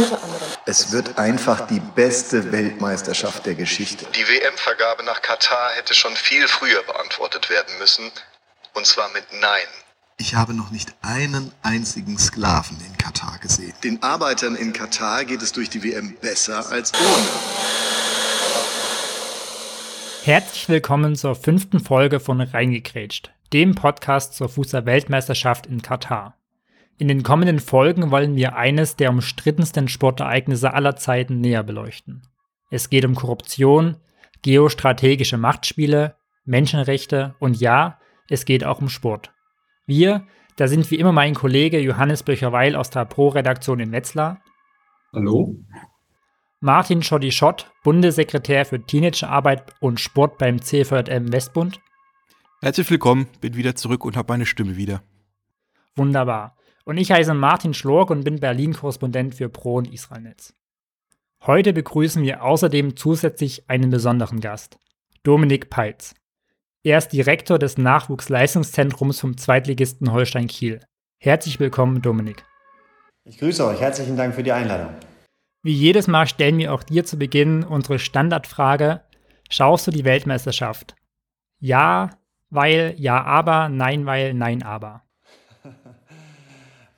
Unter anderem. Es wird einfach die beste Weltmeisterschaft der Geschichte. Die WM-Vergabe nach Katar hätte schon viel früher beantwortet werden müssen. Und zwar mit Nein. Ich habe noch nicht einen einzigen Sklaven in Katar gesehen. Den Arbeitern in Katar geht es durch die WM besser als ohne. Herzlich willkommen zur fünften Folge von Reingekrätscht, dem Podcast zur Fußball-Weltmeisterschaft in Katar. In den kommenden Folgen wollen wir eines der umstrittensten Sportereignisse aller Zeiten näher beleuchten. Es geht um Korruption, geostrategische Machtspiele, Menschenrechte und ja, es geht auch um Sport. Wir, da sind wie immer mein Kollege Johannes Böcher-Weil aus der Pro-Redaktion in Wetzlar. Hallo. Martin Schotti-Schott, Bundessekretär für Teenagerarbeit und Sport beim CVM Westbund. Herzlich willkommen, bin wieder zurück und habe meine Stimme wieder. Wunderbar. Und ich heiße Martin Schlork und bin Berlin-Korrespondent für Pro und Israelnetz. Heute begrüßen wir außerdem zusätzlich einen besonderen Gast, Dominik Peitz. Er ist Direktor des Nachwuchsleistungszentrums vom Zweitligisten Holstein Kiel. Herzlich willkommen, Dominik. Ich grüße euch. Herzlichen Dank für die Einladung. Wie jedes Mal stellen wir auch dir zu Beginn unsere Standardfrage: Schaust du die Weltmeisterschaft? Ja, weil, ja, aber, nein, weil, nein, aber.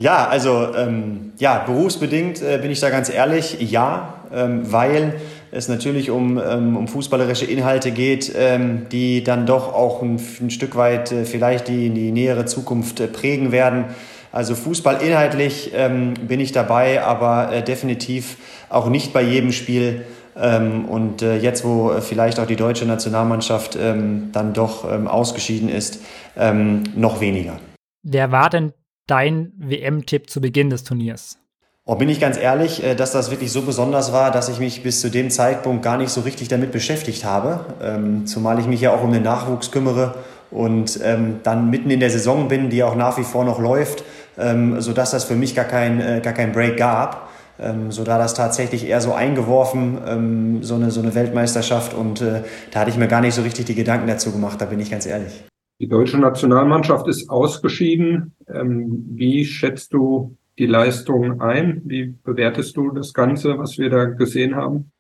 Ja, also ähm, ja, berufsbedingt äh, bin ich da ganz ehrlich, ja, ähm, weil es natürlich um, ähm, um fußballerische Inhalte geht, ähm, die dann doch auch ein, ein Stück weit äh, vielleicht die, die nähere Zukunft äh, prägen werden. Also Fußball inhaltlich ähm, bin ich dabei, aber äh, definitiv auch nicht bei jedem Spiel. Ähm, und äh, jetzt, wo äh, vielleicht auch die deutsche Nationalmannschaft ähm, dann doch ähm, ausgeschieden ist, ähm, noch weniger. Wer war denn dein WM-Tipp zu Beginn des Turniers? Oh, bin ich ganz ehrlich, äh, dass das wirklich so besonders war, dass ich mich bis zu dem Zeitpunkt gar nicht so richtig damit beschäftigt habe. Ähm, zumal ich mich ja auch um den Nachwuchs kümmere und ähm, dann mitten in der Saison bin, die auch nach wie vor noch läuft, ähm, sodass das für mich gar kein, äh, gar kein Break gab. Ähm, so da das tatsächlich eher so eingeworfen, ähm, so, eine, so eine Weltmeisterschaft und äh, da hatte ich mir gar nicht so richtig die Gedanken dazu gemacht, da bin ich ganz ehrlich. Die deutsche Nationalmannschaft ist ausgeschieden. Ähm, wie schätzt du die Leistung ein? Wie bewertest du das Ganze, was wir da gesehen haben?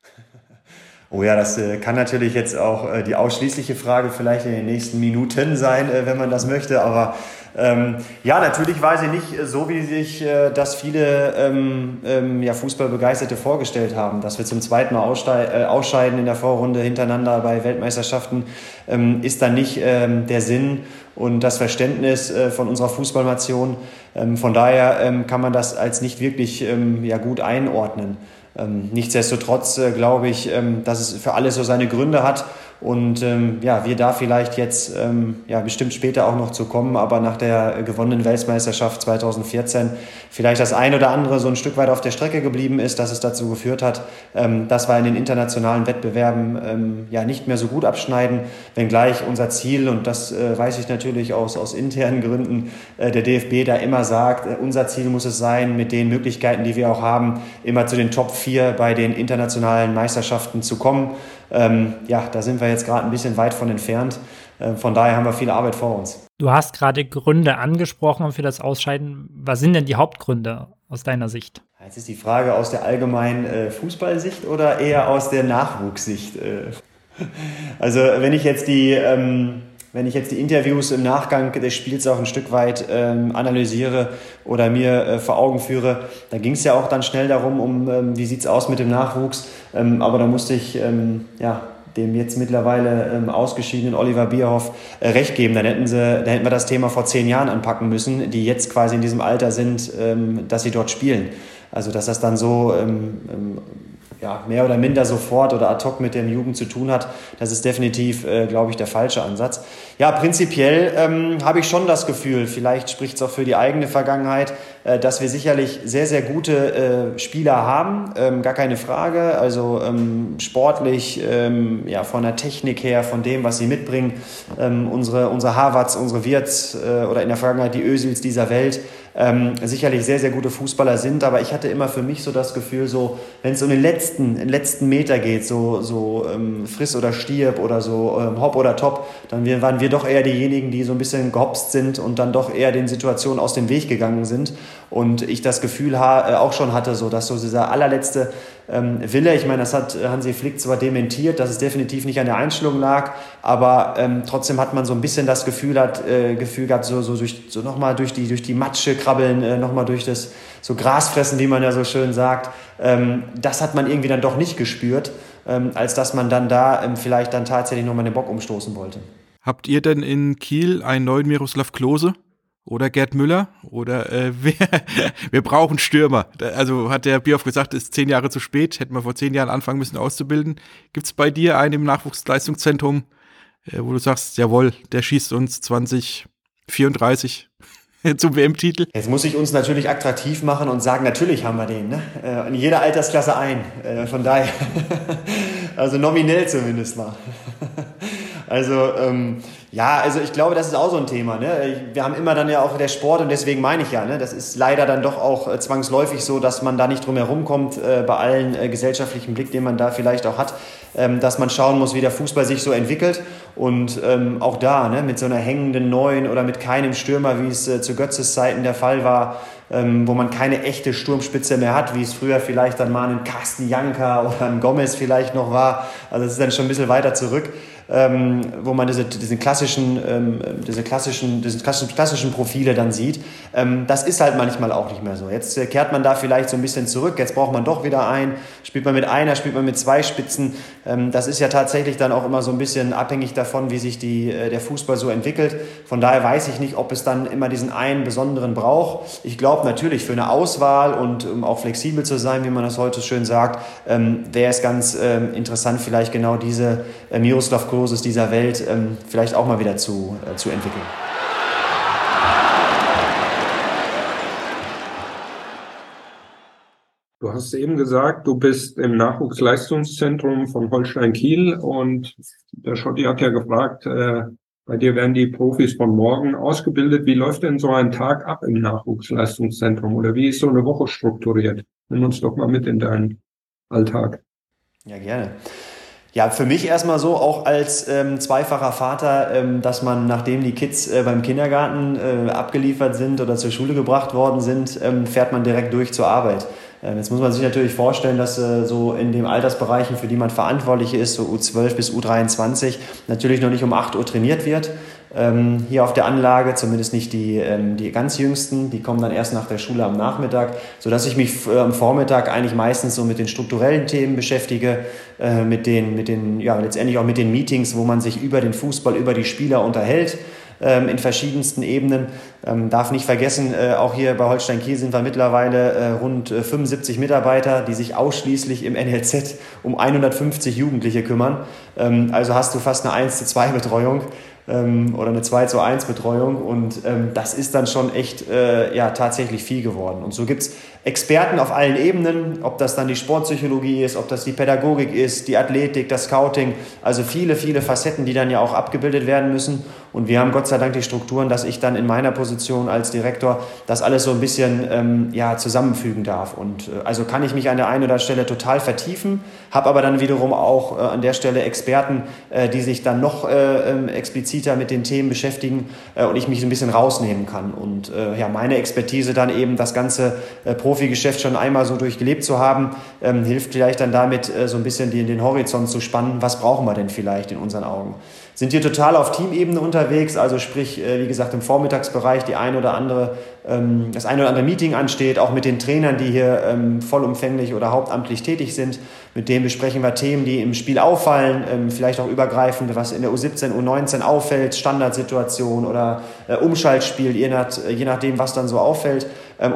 Oh ja, das äh, kann natürlich jetzt auch äh, die ausschließliche Frage vielleicht in den nächsten Minuten sein, äh, wenn man das möchte. Aber ähm, ja, natürlich war sie nicht so, wie sich äh, das viele ähm, ähm, ja, Fußballbegeisterte vorgestellt haben. Dass wir zum zweiten Mal äh, ausscheiden in der Vorrunde hintereinander bei Weltmeisterschaften, ähm, ist dann nicht ähm, der Sinn und das Verständnis äh, von unserer Fußballnation. Ähm, von daher kann man das als nicht wirklich ja, gut einordnen. Nichtsdestotrotz äh, glaube ich, dass es für alles so seine Gründe hat und ähm, ja, wir da vielleicht jetzt ähm, ja, bestimmt später auch noch zu kommen, aber nach der gewonnenen Weltmeisterschaft 2014 vielleicht das ein oder andere so ein Stück weit auf der Strecke geblieben ist, dass es dazu geführt hat, ähm, dass wir in den internationalen Wettbewerben ähm, ja nicht mehr so gut abschneiden, wenngleich unser Ziel, und das äh, weiß ich natürlich aus, aus internen Gründen, äh, der DFB da immer sagt, äh, unser Ziel muss es sein, mit den Möglichkeiten, die wir auch haben, immer zu den Top 4 bei den internationalen Meisterschaften zu kommen. Ähm, ja, da sind wir jetzt gerade ein bisschen weit von entfernt. Äh, von daher haben wir viel Arbeit vor uns. Du hast gerade Gründe angesprochen für das Ausscheiden. Was sind denn die Hauptgründe aus deiner Sicht? Jetzt ist die Frage aus der allgemeinen äh, Fußballsicht oder eher aus der Nachwuchssicht? Äh, also wenn ich jetzt die ähm, wenn ich jetzt die Interviews im Nachgang des Spiels auch ein Stück weit ähm, analysiere oder mir äh, vor Augen führe, da ging es ja auch dann schnell darum, um ähm, wie sieht's aus mit dem Nachwuchs. Ähm, aber da musste ich ähm, ja, dem jetzt mittlerweile ähm, ausgeschiedenen Oliver Bierhoff äh, recht geben. Dann hätten, sie, dann hätten wir das Thema vor zehn Jahren anpacken müssen, die jetzt quasi in diesem Alter sind, ähm, dass sie dort spielen. Also dass das dann so ähm, ähm ja, mehr oder minder sofort oder ad hoc mit der Jugend zu tun hat, das ist definitiv, äh, glaube ich, der falsche Ansatz. Ja, prinzipiell ähm, habe ich schon das Gefühl, vielleicht spricht es auch für die eigene Vergangenheit, äh, dass wir sicherlich sehr, sehr gute äh, Spieler haben, ähm, gar keine Frage. Also ähm, sportlich, ähm, ja, von der Technik her, von dem, was sie mitbringen, ähm, unsere, unsere Harvards, unsere Wirts äh, oder in der Vergangenheit die Ösils dieser Welt, ähm, sicherlich sehr, sehr gute Fußballer sind, aber ich hatte immer für mich so das Gefühl, so, wenn es um den letzten, den letzten Meter geht, so, so ähm, friss oder stirb oder so ähm, hopp oder top, dann wir, waren wir doch eher diejenigen, die so ein bisschen gehopst sind und dann doch eher den Situationen aus dem Weg gegangen sind. Und ich das Gefühl ha, äh, auch schon hatte, so dass so dieser allerletzte ähm, Wille, ich meine, das hat Hansi Flick zwar dementiert, dass es definitiv nicht an der Einstellung lag, aber ähm, trotzdem hat man so ein bisschen das Gefühl, hat, äh, Gefühl gehabt, so, so, durch, so nochmal durch die, durch die Matsche krabbeln, äh, nochmal durch das so Gras fressen, wie man ja so schön sagt. Ähm, das hat man irgendwie dann doch nicht gespürt, ähm, als dass man dann da ähm, vielleicht dann tatsächlich nochmal den Bock umstoßen wollte. Habt ihr denn in Kiel einen neuen Miroslav Klose? Oder Gerd Müller? Oder äh, wer, wir brauchen Stürmer. Also hat der Bioff gesagt, ist zehn Jahre zu spät, hätten wir vor zehn Jahren anfangen müssen auszubilden. Gibt es bei dir einen im Nachwuchsleistungszentrum, äh, wo du sagst, jawohl, der schießt uns 2034 zum WM-Titel? Jetzt muss ich uns natürlich attraktiv machen und sagen, natürlich haben wir den. Ne? Äh, in jeder Altersklasse ein. Äh, von daher, also nominell zumindest mal. Also ähm, ja, also ich glaube, das ist auch so ein Thema. Ne? Wir haben immer dann ja auch der Sport und deswegen meine ich ja, ne? das ist leider dann doch auch äh, zwangsläufig so, dass man da nicht drum herum kommt, äh, bei allen äh, gesellschaftlichen Blick, den man da vielleicht auch hat, ähm, dass man schauen muss, wie der Fußball sich so entwickelt. Und ähm, auch da, ne? mit so einer hängenden Neuen oder mit keinem Stürmer, wie es äh, zu Götzes Zeiten der Fall war, ähm, wo man keine echte Sturmspitze mehr hat, wie es früher vielleicht dann mal ein Carsten Janka oder ein Gomez vielleicht noch war. Also es ist dann schon ein bisschen weiter zurück ähm, wo man diese, diese klassischen, ähm, diese klassischen, diese klassischen, klassischen Profile dann sieht. Ähm, das ist halt manchmal auch nicht mehr so. Jetzt äh, kehrt man da vielleicht so ein bisschen zurück. Jetzt braucht man doch wieder ein. Spielt man mit einer, spielt man mit zwei Spitzen. Ähm, das ist ja tatsächlich dann auch immer so ein bisschen abhängig davon, wie sich die, äh, der Fußball so entwickelt. Von daher weiß ich nicht, ob es dann immer diesen einen besonderen braucht. Ich glaube natürlich für eine Auswahl und um auch flexibel zu sein, wie man das heute schön sagt, ähm, wäre es ganz ähm, interessant, vielleicht genau diese äh, Miroslav Kostenloses dieser Welt ähm, vielleicht auch mal wieder zu, äh, zu entwickeln. Du hast eben gesagt, du bist im Nachwuchsleistungszentrum von Holstein Kiel und der Schotti hat ja gefragt, äh, bei dir werden die Profis von morgen ausgebildet. Wie läuft denn so ein Tag ab im Nachwuchsleistungszentrum oder wie ist so eine Woche strukturiert? Nimm uns doch mal mit in deinen Alltag. Ja, gerne. Ja, für mich erstmal so, auch als ähm, zweifacher Vater, ähm, dass man, nachdem die Kids äh, beim Kindergarten äh, abgeliefert sind oder zur Schule gebracht worden sind, ähm, fährt man direkt durch zur Arbeit. Ähm, jetzt muss man sich natürlich vorstellen, dass äh, so in den Altersbereichen, für die man verantwortlich ist, so U12 bis U23, natürlich noch nicht um 8 Uhr trainiert wird ähm, hier auf der Anlage, zumindest nicht die, ähm, die ganz jüngsten, die kommen dann erst nach der Schule am Nachmittag, sodass ich mich äh, am Vormittag eigentlich meistens so mit den strukturellen Themen beschäftige, äh, mit den, mit den, ja, letztendlich auch mit den Meetings, wo man sich über den Fußball, über die Spieler unterhält ähm, in verschiedensten Ebenen. Ähm, darf nicht vergessen, äh, auch hier bei Holstein Kiel sind wir mittlerweile äh, rund 75 äh, Mitarbeiter, die sich ausschließlich im NLZ um 150 Jugendliche kümmern. Ähm, also hast du fast eine 1 zu 2 Betreuung ähm, oder eine 2 zu 1 Betreuung und ähm, das ist dann schon echt äh, ja, tatsächlich viel geworden. Und so gibt es Experten auf allen Ebenen, ob das dann die Sportpsychologie ist, ob das die Pädagogik ist, die Athletik, das Scouting, also viele, viele Facetten, die dann ja auch abgebildet werden müssen. Und wir haben Gott sei Dank die Strukturen, dass ich dann in meiner Position als Direktor das alles so ein bisschen ähm, ja, zusammenfügen darf. Und äh, also kann ich mich an der einen oder anderen Stelle total vertiefen, habe aber dann wiederum auch äh, an der Stelle Experten, äh, die sich dann noch äh, ähm, expliziter mit den Themen beschäftigen äh, und ich mich so ein bisschen rausnehmen kann. Und äh, ja, meine Expertise dann eben das ganze äh, Profigeschäft schon einmal so durchgelebt zu haben, ähm, hilft vielleicht dann damit, äh, so ein bisschen den, den Horizont zu spannen. Was brauchen wir denn vielleicht in unseren Augen? Sind hier total auf Teamebene unterwegs, also sprich, äh, wie gesagt, im Vormittagsbereich die ein oder andere, ähm, das ein oder andere Meeting ansteht, auch mit den Trainern, die hier ähm, vollumfänglich oder hauptamtlich tätig sind. Mit denen besprechen wir Themen, die im Spiel auffallen, ähm, vielleicht auch übergreifend, was in der U17, U19 auffällt, Standardsituation oder äh, Umschaltspiel, je, nach, je nachdem, was dann so auffällt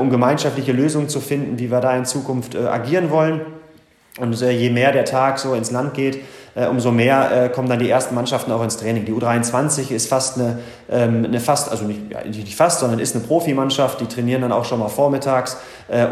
um gemeinschaftliche Lösungen zu finden, wie wir da in Zukunft äh, agieren wollen. Und je mehr der Tag so ins Land geht, äh, umso mehr kommen dann die ersten Mannschaften auch ins Training. Die U23 ist fast eine, ähm, eine fast, also nicht, ja, nicht fast, sondern ist eine Profimannschaft. Die trainieren dann auch schon mal vormittags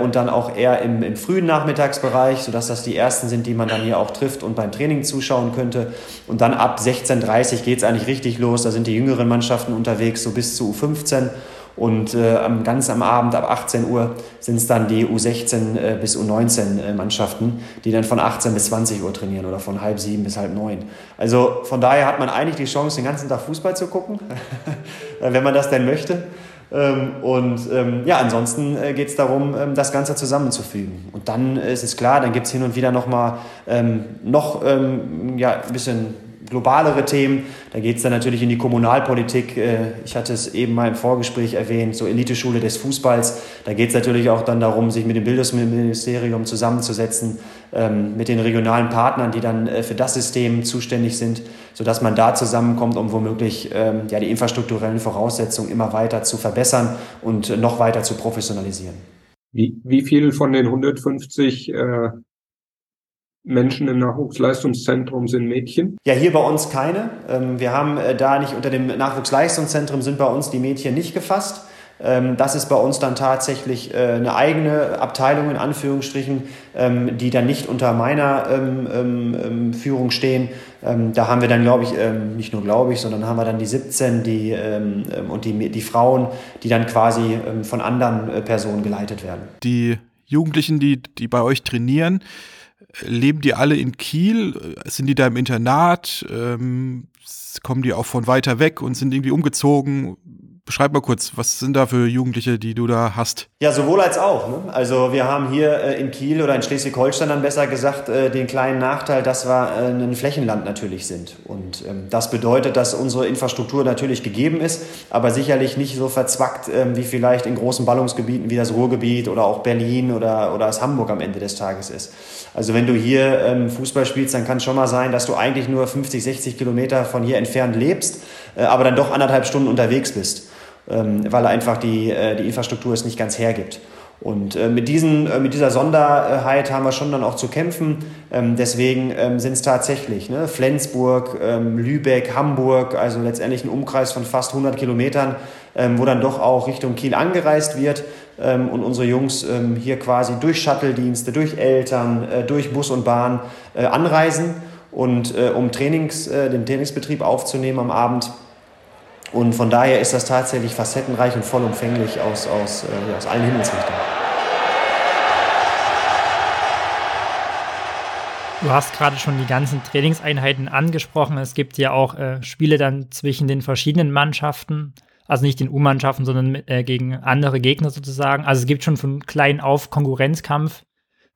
und dann auch eher im, im frühen Nachmittagsbereich, sodass das die ersten sind, die man dann hier auch trifft und beim Training zuschauen könnte. Und dann ab 16.30 Uhr geht es eigentlich richtig los. Da sind die jüngeren Mannschaften unterwegs, so bis zu U15. Und äh, ganz am Abend ab 18 Uhr sind es dann die U16 äh, bis U19 äh, Mannschaften, die dann von 18 bis 20 Uhr trainieren oder von halb sieben bis halb neun. Also von daher hat man eigentlich die Chance, den ganzen Tag Fußball zu gucken, wenn man das denn möchte. Ähm, und ähm, ja, ansonsten äh, geht es darum, ähm, das Ganze zusammenzufügen. Und dann ist es klar, dann gibt es hin und wieder nochmal ähm, noch ähm, ja, ein bisschen globalere Themen. Da geht es dann natürlich in die Kommunalpolitik. Äh, ich hatte es eben mal im Vorgespräch erwähnt, so Eliteschule des Fußballs. Da geht es natürlich auch dann darum, sich mit dem Bildungsministerium zusammenzusetzen, ähm, mit den regionalen Partnern, die dann äh, für das System zuständig sind, sodass man da zusammenkommt, um womöglich ähm, ja, die infrastrukturellen Voraussetzungen immer weiter zu verbessern und noch weiter zu professionalisieren. Wie, wie viel von den 150 äh, Menschen im Nachwuchsleistungszentrum sind Mädchen? Ja, hier bei uns keine. Ähm, wir haben äh, da nicht unter dem Nachwuchsleistungszentrum sind bei uns die Mädchen nicht gefasst. Ähm, das ist bei uns dann tatsächlich äh, eine eigene Abteilung in Anführungsstrichen, ähm, die dann nicht unter meiner Führung stehen. Da haben wir dann, glaube ich, nicht nur glaube ich, sondern haben wir dann die 17 die, und die, die Frauen, die dann quasi von anderen äh, Personen geleitet werden. Die Jugendlichen, die, die bei euch trainieren, leben die alle in Kiel? Sind die da im Internat? Ähm, kommen die auch von weiter weg und sind irgendwie umgezogen? Beschreib mal kurz, was sind da für Jugendliche, die du da hast? Ja, sowohl als auch. Ne? Also wir haben hier äh, in Kiel oder in Schleswig-Holstein dann besser gesagt äh, den kleinen Nachteil, dass wir äh, ein Flächenland natürlich sind. Und ähm, das bedeutet, dass unsere Infrastruktur natürlich gegeben ist, aber sicherlich nicht so verzwackt ähm, wie vielleicht in großen Ballungsgebieten wie das Ruhrgebiet oder auch Berlin oder, oder das Hamburg am Ende des Tages ist. Also wenn du hier ähm, Fußball spielst, dann kann es schon mal sein, dass du eigentlich nur 50, 60 Kilometer von hier entfernt lebst, äh, aber dann doch anderthalb Stunden unterwegs bist, ähm, weil einfach die, äh, die Infrastruktur es nicht ganz hergibt. Und äh, mit, diesen, äh, mit dieser Sonderheit haben wir schon dann auch zu kämpfen. Ähm, deswegen ähm, sind es tatsächlich ne, Flensburg, ähm, Lübeck, Hamburg, also letztendlich ein Umkreis von fast 100 Kilometern, ähm, wo dann doch auch Richtung Kiel angereist wird ähm, und unsere Jungs ähm, hier quasi durch Shuttle-Dienste, durch Eltern, äh, durch Bus und Bahn äh, anreisen und äh, um Trainings, äh, den Trainingsbetrieb aufzunehmen am Abend. Und von daher ist das tatsächlich facettenreich und vollumfänglich aus, aus, äh, aus allen Himmelsrichtungen. Du hast gerade schon die ganzen Trainingseinheiten angesprochen. Es gibt ja auch äh, Spiele dann zwischen den verschiedenen Mannschaften. Also nicht den U-Mannschaften, sondern äh, gegen andere Gegner sozusagen. Also es gibt schon von klein auf Konkurrenzkampf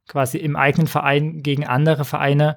quasi im eigenen Verein gegen andere Vereine.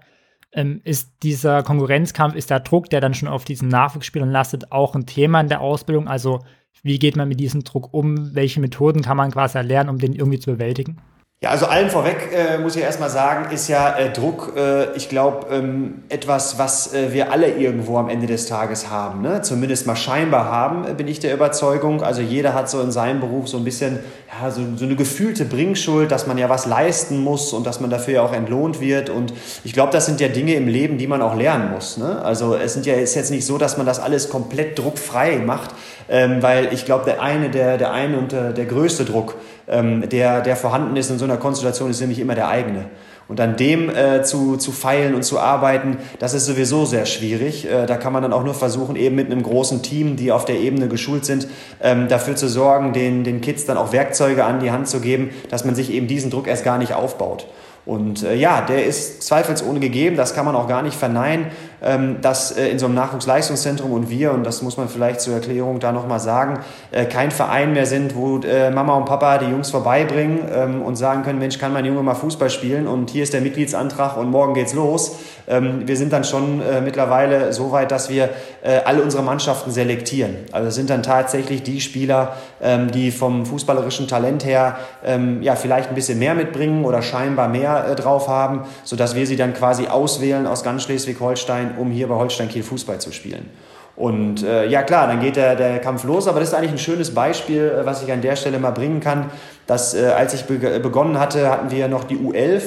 Ähm, ist dieser Konkurrenzkampf, ist der Druck, der dann schon auf diesen Nachwuchsspielern lastet, auch ein Thema in der Ausbildung? Also wie geht man mit diesem Druck um? Welche Methoden kann man quasi erlernen, um den irgendwie zu bewältigen? Ja, also allen vorweg äh, muss ich erstmal sagen, ist ja äh, Druck, äh, ich glaube, ähm, etwas, was äh, wir alle irgendwo am Ende des Tages haben. Ne? Zumindest mal scheinbar haben, äh, bin ich der Überzeugung. Also jeder hat so in seinem Beruf so ein bisschen ja, so, so eine gefühlte Bringschuld, dass man ja was leisten muss und dass man dafür ja auch entlohnt wird. Und ich glaube, das sind ja Dinge im Leben, die man auch lernen muss. Ne? Also es sind ja, ist jetzt nicht so, dass man das alles komplett druckfrei macht, ähm, weil ich glaube, der eine, der, der eine und der, der größte Druck, ähm, der, der vorhanden ist in so einer Konstellation, ist nämlich immer der eigene. Und an dem äh, zu, zu feilen und zu arbeiten, das ist sowieso sehr schwierig. Äh, da kann man dann auch nur versuchen, eben mit einem großen Team, die auf der Ebene geschult sind, ähm, dafür zu sorgen, den, den Kids dann auch Werkzeuge an die Hand zu geben, dass man sich eben diesen Druck erst gar nicht aufbaut. Und äh, ja, der ist zweifelsohne gegeben, das kann man auch gar nicht verneinen, dass äh, in so einem Nachwuchsleistungszentrum und wir, und das muss man vielleicht zur Erklärung da nochmal sagen, äh, kein Verein mehr sind, wo äh, Mama und Papa die Jungs vorbeibringen ähm, und sagen können, Mensch, kann mein Junge mal Fußball spielen und hier ist der Mitgliedsantrag und morgen geht's los. Ähm, wir sind dann schon mittlerweile so weit, dass wir alle unsere Mannschaften selektieren. Also sind dann tatsächlich die Spieler, ähm, die vom fußballerischen Talent her ähm, ja vielleicht ein bisschen mehr mitbringen oder scheinbar mehr drauf haben, sodass wir sie dann quasi auswählen aus ganz Schleswig-Holstein, um hier bei Holstein Kiel Fußball zu spielen. Und äh, ja klar, dann geht der, der Kampf los, aber das ist eigentlich ein schönes Beispiel, äh, was ich an der Stelle mal bringen kann, dass äh, als ich be begonnen hatte, hatten wir noch die U11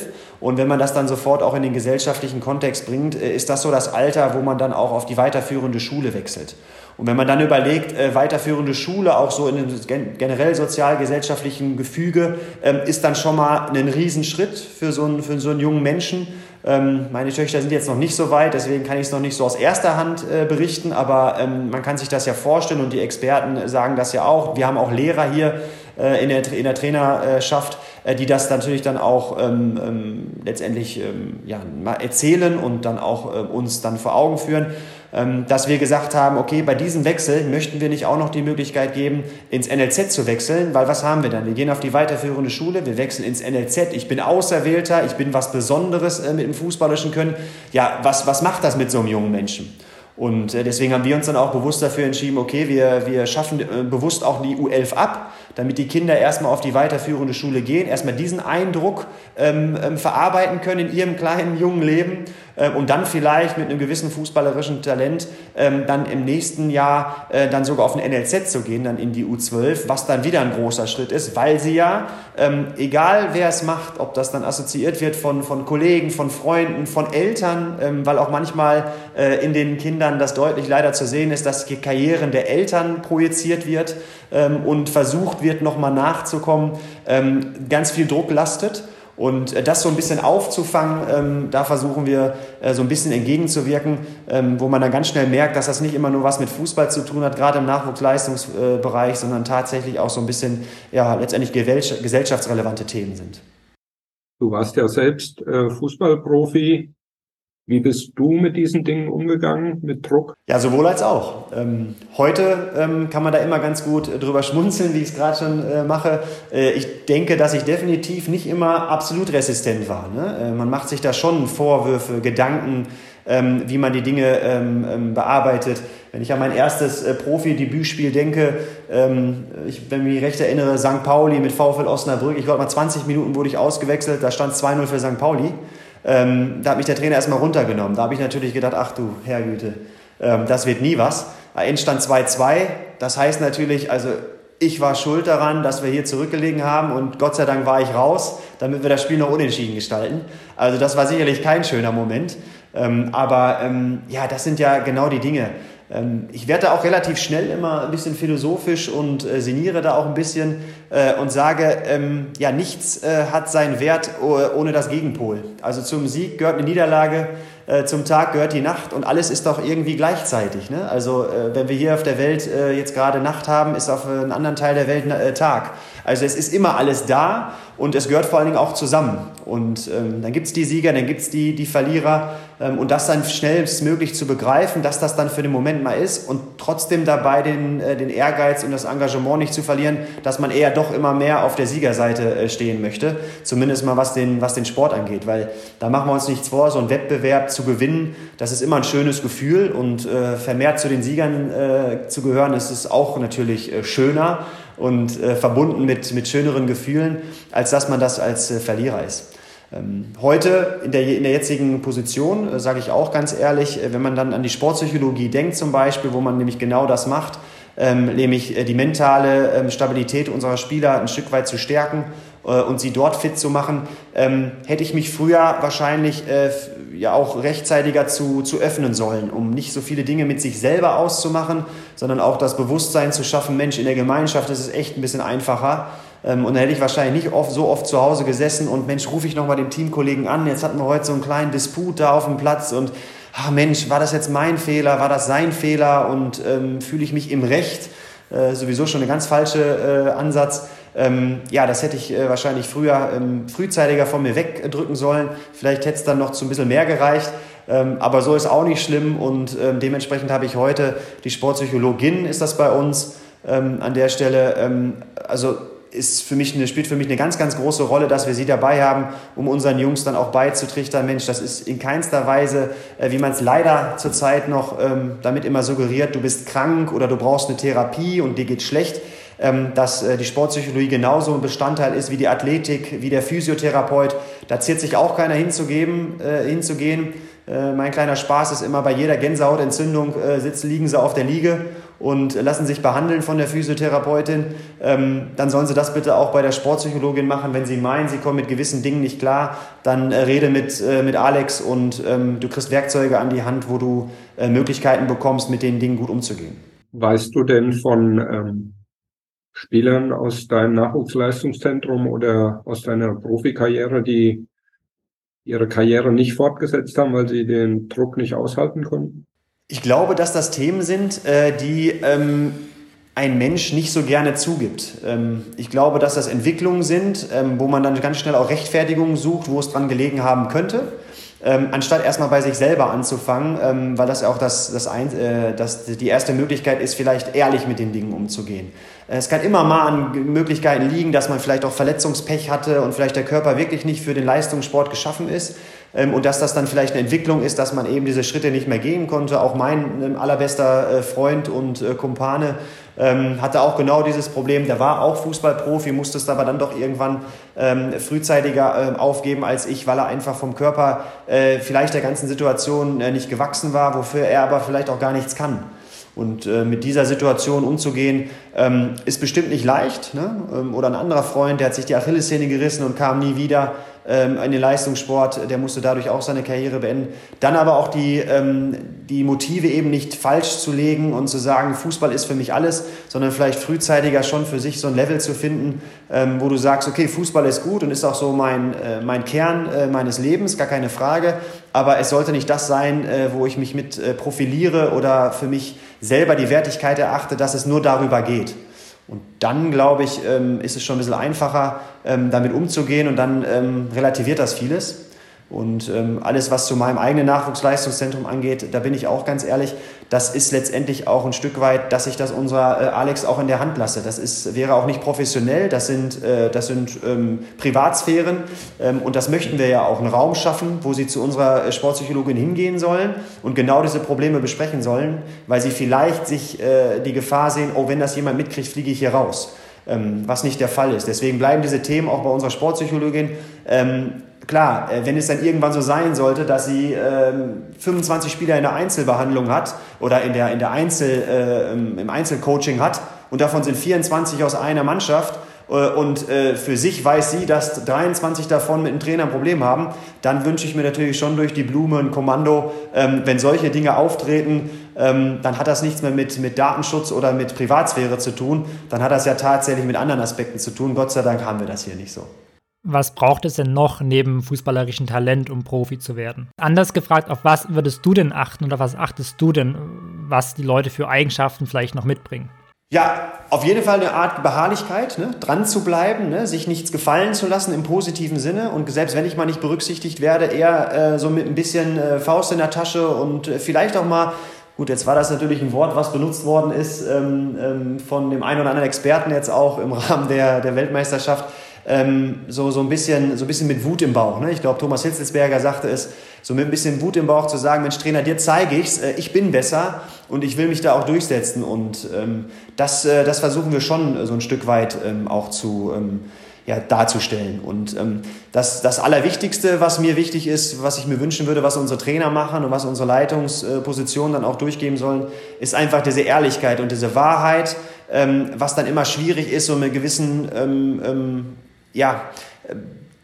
und wenn man das dann sofort auch in den gesellschaftlichen Kontext bringt, äh, ist das so das Alter, wo man dann auch auf die weiterführende Schule wechselt. Und wenn man dann überlegt, äh, weiterführende Schule, auch so in einem generell sozial-gesellschaftlichen Gefüge, ähm, ist dann schon mal ein Riesenschritt für so einen, für so einen jungen Menschen. Ähm, meine Töchter sind jetzt noch nicht so weit, deswegen kann ich es noch nicht so aus erster Hand äh, berichten, aber ähm, man kann sich das ja vorstellen und die Experten sagen das ja auch. Wir haben auch Lehrer hier äh, in, der, in der Trainerschaft, die das natürlich dann auch ähm, ähm, letztendlich ähm, ja, erzählen und dann auch äh, uns dann vor Augen führen. ähm, dass wir gesagt haben, okay, bei diesem Wechsel möchten wir nicht auch noch die Möglichkeit geben, ins NLZ zu wechseln, weil was haben wir dann? Wir gehen auf die weiterführende Schule, wir wechseln ins NLZ, ich bin Auserwählter, ich bin was Besonderes äh, mit dem Fußballerischen Können. Ja, was, was macht das mit so einem jungen Menschen? Und äh, deswegen haben wir uns dann auch bewusst dafür entschieden, okay, wir, wir schaffen äh, bewusst auch die U11 ab, damit die Kinder erstmal auf die weiterführende Schule gehen, erstmal diesen Eindruck ähm, ähm, verarbeiten können in ihrem kleinen, jungen Leben und dann vielleicht mit einem gewissen fußballerischen Talent ähm, dann im nächsten Jahr äh, dann sogar auf den NLZ zu gehen, dann in die U12, was dann wieder ein großer Schritt ist, weil sie ja, ähm, egal wer es macht, ob das dann assoziiert wird von, von Kollegen, von Freunden, von Eltern, ähm, weil auch manchmal äh, in den Kindern das deutlich leider zu sehen ist, dass die Karrieren der Eltern projiziert wird ähm, und versucht wird, nochmal nachzukommen, ähm, ganz viel Druck lastet. Und äh, das so ein bisschen aufzufangen, ähm, da versuchen wir äh, so ein bisschen entgegenzuwirken, ähm, wo man dann ganz schnell merkt, dass das nicht immer nur was mit Fußball zu tun hat, gerade im Nachwuchsleistungsbereich, sondern tatsächlich auch so ein bisschen, ja, letztendlich gesellschaftsrelevante Themen sind. Du warst ja selbst äh, Fußballprofi. Wie bist du mit diesen Dingen umgegangen, mit Druck? Ja, sowohl als auch. Ähm, heute ähm, kann man da immer ganz gut äh, drüber schmunzeln, wie ich es gerade schon äh, mache. Äh, ich denke, dass ich definitiv nicht immer absolut resistent war. Ne? Äh, man macht sich da schon Vorwürfe, Gedanken, ähm, wie man die Dinge ähm, ähm, bearbeitet. Wenn ich an mein erstes äh, Profi-Debütspiel denke, ähm, ich, wenn ich mich recht erinnere, St. Pauli mit VfL Osnabrück, ich glaube mal 20 Minuten wurde ich ausgewechselt, da stand 2-0 für St. Pauli. Ähm, da hat mich der Trainer erstmal runtergenommen. Da habe ich natürlich gedacht, ach du Herrgüte, ähm, das wird nie was. Endstand 2-2. Das heißt natürlich, also ich war schuld daran, dass wir hier zurückgelegen haben und Gott sei Dank war ich raus, damit wir das Spiel noch unentschieden gestalten. Also das war sicherlich kein schöner Moment. Ähm, aber ähm, ja, das sind ja genau die Dinge. Ähm, ich werde da auch relativ schnell immer ein bisschen philosophisch und äh, sinniere da auch ein bisschen äh, und sage, ähm, ja, nichts äh, hat seinen Wert ohne das Gegenpol. Also zum Sieg gehört eine Niederlage, äh, zum Tag gehört die Nacht und alles ist doch irgendwie gleichzeitig. Ne? Also äh, wenn wir hier auf der Welt äh, jetzt gerade Nacht haben, ist auf einem anderen Teil der Welt Tag. Also es ist immer alles da und es gehört vor allen Dingen auch zusammen. Und ähm, dann gibt es die Sieger, dann gibt es die, die Verlierer. Ähm, und das dann schnellstmöglich zu begreifen, dass das dann für den Moment mal ist und trotzdem dabei den, äh, den Ehrgeiz und das Engagement nicht zu verlieren, dass man eher doch immer mehr auf der Siegerseite äh, stehen möchte. Zumindest mal was den, was den Sport angeht. Weil da machen wir uns nichts vor, so einen Wettbewerb zu gewinnen, das ist immer ein schönes Gefühl. Und äh, vermehrt zu den Siegern äh, zu gehören, ist es auch natürlich äh, schöner und äh, verbunden mit, mit schöneren Gefühlen, als dass man das als äh, Verlierer ist. Ähm, heute in der, in der jetzigen Position, äh, sage ich auch ganz ehrlich, äh, wenn man dann an die Sportpsychologie denkt zum Beispiel, wo man nämlich genau das macht, ähm, nämlich äh, die mentale ähm, Stabilität unserer Spieler ein Stück weit zu stärken und sie dort fit zu machen, ähm, hätte ich mich früher wahrscheinlich äh, ja auch rechtzeitiger zu, zu öffnen sollen, um nicht so viele Dinge mit sich selber auszumachen, sondern auch das Bewusstsein zu schaffen, Mensch, in der Gemeinschaft ist es echt ein bisschen einfacher. Ähm, und dann hätte ich wahrscheinlich nicht oft, so oft zu Hause gesessen und Mensch, rufe ich nochmal den Teamkollegen an, jetzt hatten wir heute so einen kleinen Disput da auf dem Platz und ach Mensch, war das jetzt mein Fehler, war das sein Fehler und ähm, fühle ich mich im Recht? Äh, sowieso schon ein ganz falscher äh, Ansatz. Ähm, ja, das hätte ich äh, wahrscheinlich früher ähm, frühzeitiger von mir wegdrücken sollen. Vielleicht hätte es dann noch zu ein bisschen mehr gereicht. Ähm, aber so ist auch nicht schlimm und ähm, dementsprechend habe ich heute die Sportpsychologin, ist das bei uns ähm, an der Stelle. Ähm, also ist für mich eine, spielt für mich eine ganz, ganz große Rolle, dass wir sie dabei haben, um unseren Jungs dann auch beizutrichtern, Mensch, das ist in keinster Weise, äh, wie man es leider zurzeit noch ähm, damit immer suggeriert, du bist krank oder du brauchst eine Therapie und dir geht schlecht, dass äh, die Sportpsychologie genauso ein Bestandteil ist wie die Athletik, wie der Physiotherapeut. Da ziert sich auch keiner hinzugeben, äh, hinzugehen. Äh, mein kleiner Spaß ist immer, bei jeder Gänsehautentzündung sitzen, liegen sie auf der Liege und lassen sich behandeln von der Physiotherapeutin, ähm, dann sollen sie das bitte auch bei der Sportpsychologin machen. Wenn sie meinen, sie kommen mit gewissen Dingen nicht klar, dann äh, rede mit, äh, mit Alex und ähm, du kriegst Werkzeuge an die Hand, wo du äh, Möglichkeiten bekommst, mit den Dingen gut umzugehen. Weißt du denn von ähm, Spielern aus deinem Nachwuchsleistungszentrum oder aus deiner Profikarriere, die ihre Karriere nicht fortgesetzt haben, weil sie den Druck nicht aushalten konnten? Ich glaube, dass das Themen sind, äh, die ähm, ein Mensch nicht so gerne zugibt. Ähm, ich glaube, dass das Entwicklungen sind, ähm, wo man dann ganz schnell auch Rechtfertigungen sucht, wo es dran gelegen haben könnte. anstatt erstmal bei sich selber anzufangen, weil das auch das, das ein, äh, das, die erste Möglichkeit ist, vielleicht ehrlich mit den Dingen umzugehen. Äh, es kann immer mal an Möglichkeiten liegen, dass man vielleicht auch Verletzungspech hatte und vielleicht der Körper wirklich nicht für den Leistungssport geschaffen ist. Ähm, und dass das dann vielleicht eine Entwicklung ist, dass man eben diese Schritte nicht mehr gehen konnte. Auch mein ähm, allerbester äh, Freund und äh, Kumpane ähm, hatte auch genau dieses Problem. Der war auch Fußballprofi, musste es aber dann doch irgendwann frühzeitiger aufgeben als ich, weil er einfach vom Körper vielleicht der ganzen Situation nicht gewachsen war, wofür er aber vielleicht auch gar nichts kann. Und äh, mit dieser Situation umzugehen, ähm, ist bestimmt nicht leicht. Ne? Ähm, oder ein anderer Freund, der hat sich die Achillessehne gerissen und kam nie wieder ähm, in den Leistungssport, der musste dadurch auch seine Karriere beenden. Dann aber auch die, ähm, die Motive eben nicht falsch zu legen und zu sagen, Fußball ist für mich alles, sondern vielleicht frühzeitiger schon für sich so ein Level zu finden, ähm, wo du sagst, okay, Fußball ist gut und ist auch so mein, äh, mein Kern äh, meines Lebens, gar keine Frage, aber es sollte nicht das sein, äh, wo ich mich mit äh, profiliere oder für mich selber die Wertigkeit erachte, dass es nur darüber geht. Und dann, glaube ich, ähm, ist es schon ein bisschen einfacher, ähm, damit umzugehen und dann ähm, relativiert das vieles. Und alles, was zu meinem eigenen Nachwuchsleistungszentrum angeht, da bin ich auch ganz ehrlich, das ist letztendlich auch ein Stück weit, dass ich das unserer äh, Alex auch in der Hand lasse. Das ist, wäre auch nicht professionell, das sind, äh, das sind ähm, Privatsphären ähm, und das möchten wir ja auch einen Raum schaffen, wo sie zu unserer äh, Sportpsychologin hingehen sollen und genau diese Probleme besprechen sollen, weil sie vielleicht sich äh, die Gefahr sehen, oh, wenn das jemand mitkriegt, fliege ich hier raus. Ähm, was nicht der Fall ist. Deswegen bleiben diese Themen auch bei unserer Sportpsychologin ähm, klar, äh, wenn es dann irgendwann so sein sollte, dass sie ähm, 25 Spieler in der Einzelbehandlung hat oder in der, in der Einzel, äh, im Einzelcoaching hat und davon sind 24 aus einer Mannschaft äh, und äh, für sich weiß sie, dass 23 davon mit dem Trainer ein Problem haben, dann wünsche ich mir natürlich schon durch die Blume ein Kommando, ähm, wenn solche Dinge auftreten, ähm, dann hat das nichts mehr mit, mit Datenschutz oder mit Privatsphäre zu tun, dann hat das ja tatsächlich mit anderen Aspekten zu tun. Gott sei Dank haben wir das hier nicht so. Was braucht es denn noch neben fußballerischen Talent, um Profi zu werden? Anders gefragt, auf was würdest du denn achten oder was achtest du denn, was die Leute für Eigenschaften vielleicht noch mitbringen? Ja, auf jeden Fall eine Art Beharrlichkeit, ne? dran zu bleiben, ne? sich nichts gefallen zu lassen im positiven Sinne und selbst wenn ich mal nicht berücksichtigt werde, eher äh, so mit ein bisschen äh, Faust in der Tasche und äh, vielleicht auch mal Gut, jetzt war das natürlich ein Wort, was benutzt worden ist ähm, ähm, von dem einen oder anderen Experten jetzt auch im Rahmen der, der Weltmeisterschaft ähm, so, so, ein bisschen, so ein bisschen mit Wut im Bauch. Ne? Ich glaube, Thomas Hitzelsberger sagte es, so mit ein bisschen Wut im Bauch zu sagen, Mensch, Trainer, dir zeige ich's, äh, ich bin besser und ich will mich da auch durchsetzen. Und ähm, das, äh, das versuchen wir schon so ein Stück weit ähm, auch zu ähm, ja, darzustellen. Und ähm, das, das Allerwichtigste, was mir wichtig ist, was ich mir wünschen würde, was unsere Trainer machen und was unsere Leitungspositionen dann auch durchgeben sollen, ist einfach diese Ehrlichkeit und diese Wahrheit, ähm, was dann immer schwierig ist, so mit gewissen ähm, ähm, ja,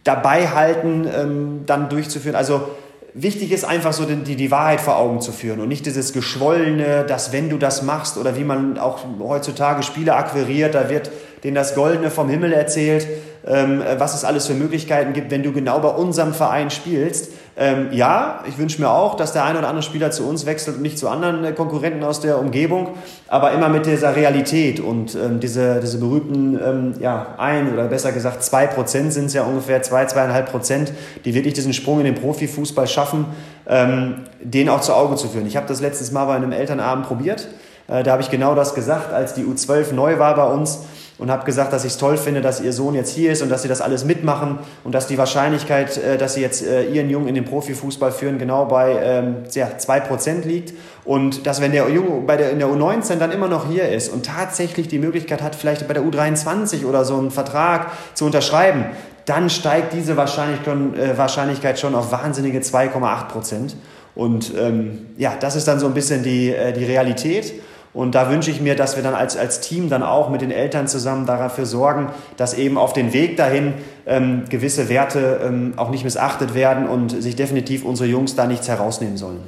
dabei halten, ähm, dann durchzuführen. Also wichtig ist einfach so die, die Wahrheit vor Augen zu führen und nicht dieses Geschwollene, dass wenn du das machst oder wie man auch heutzutage Spiele akquiriert, da wird denen das Goldene vom Himmel erzählt, ähm, was es alles für Möglichkeiten gibt, wenn du genau bei unserem Verein spielst. Ähm, ja, ich wünsche mir auch, dass der eine oder andere Spieler zu uns wechselt und nicht zu anderen äh, Konkurrenten aus der Umgebung, aber immer mit dieser Realität und ähm, diese, diese berühmten, ähm, ja, ein oder besser gesagt zwei Prozent sind es ja ungefähr, zwei, zweieinhalb Prozent, die wirklich diesen Sprung in den Profifußball schaffen, ähm, den auch zu Augen zu führen. Ich habe das letztes Mal bei einem Elternabend probiert. Äh, da habe ich genau das gesagt, als die U12 neu war bei uns und habe gesagt, dass ich es toll finde, dass ihr Sohn jetzt hier ist und dass sie das alles mitmachen und dass die Wahrscheinlichkeit, äh, dass sie jetzt äh, ihren Jungen in den Profifußball führen, genau bei ähm, ja, 2% liegt. Und dass wenn der Junge bei der, in der U19 dann immer noch hier ist und tatsächlich die Möglichkeit hat, vielleicht bei der U23 oder so einen Vertrag zu unterschreiben, dann steigt diese Wahrscheinlichkeit schon, äh, Wahrscheinlichkeit schon auf wahnsinnige 2,8 Prozent. Und ähm, ja, das ist dann so ein bisschen die, äh, die Realität. Und da wünsche ich mir, dass wir dann als, als Team dann auch mit den Eltern zusammen dafür sorgen, dass eben auf den Weg dahin ähm, gewisse Werte ähm, auch nicht missachtet werden und sich definitiv unsere Jungs da nichts herausnehmen sollen.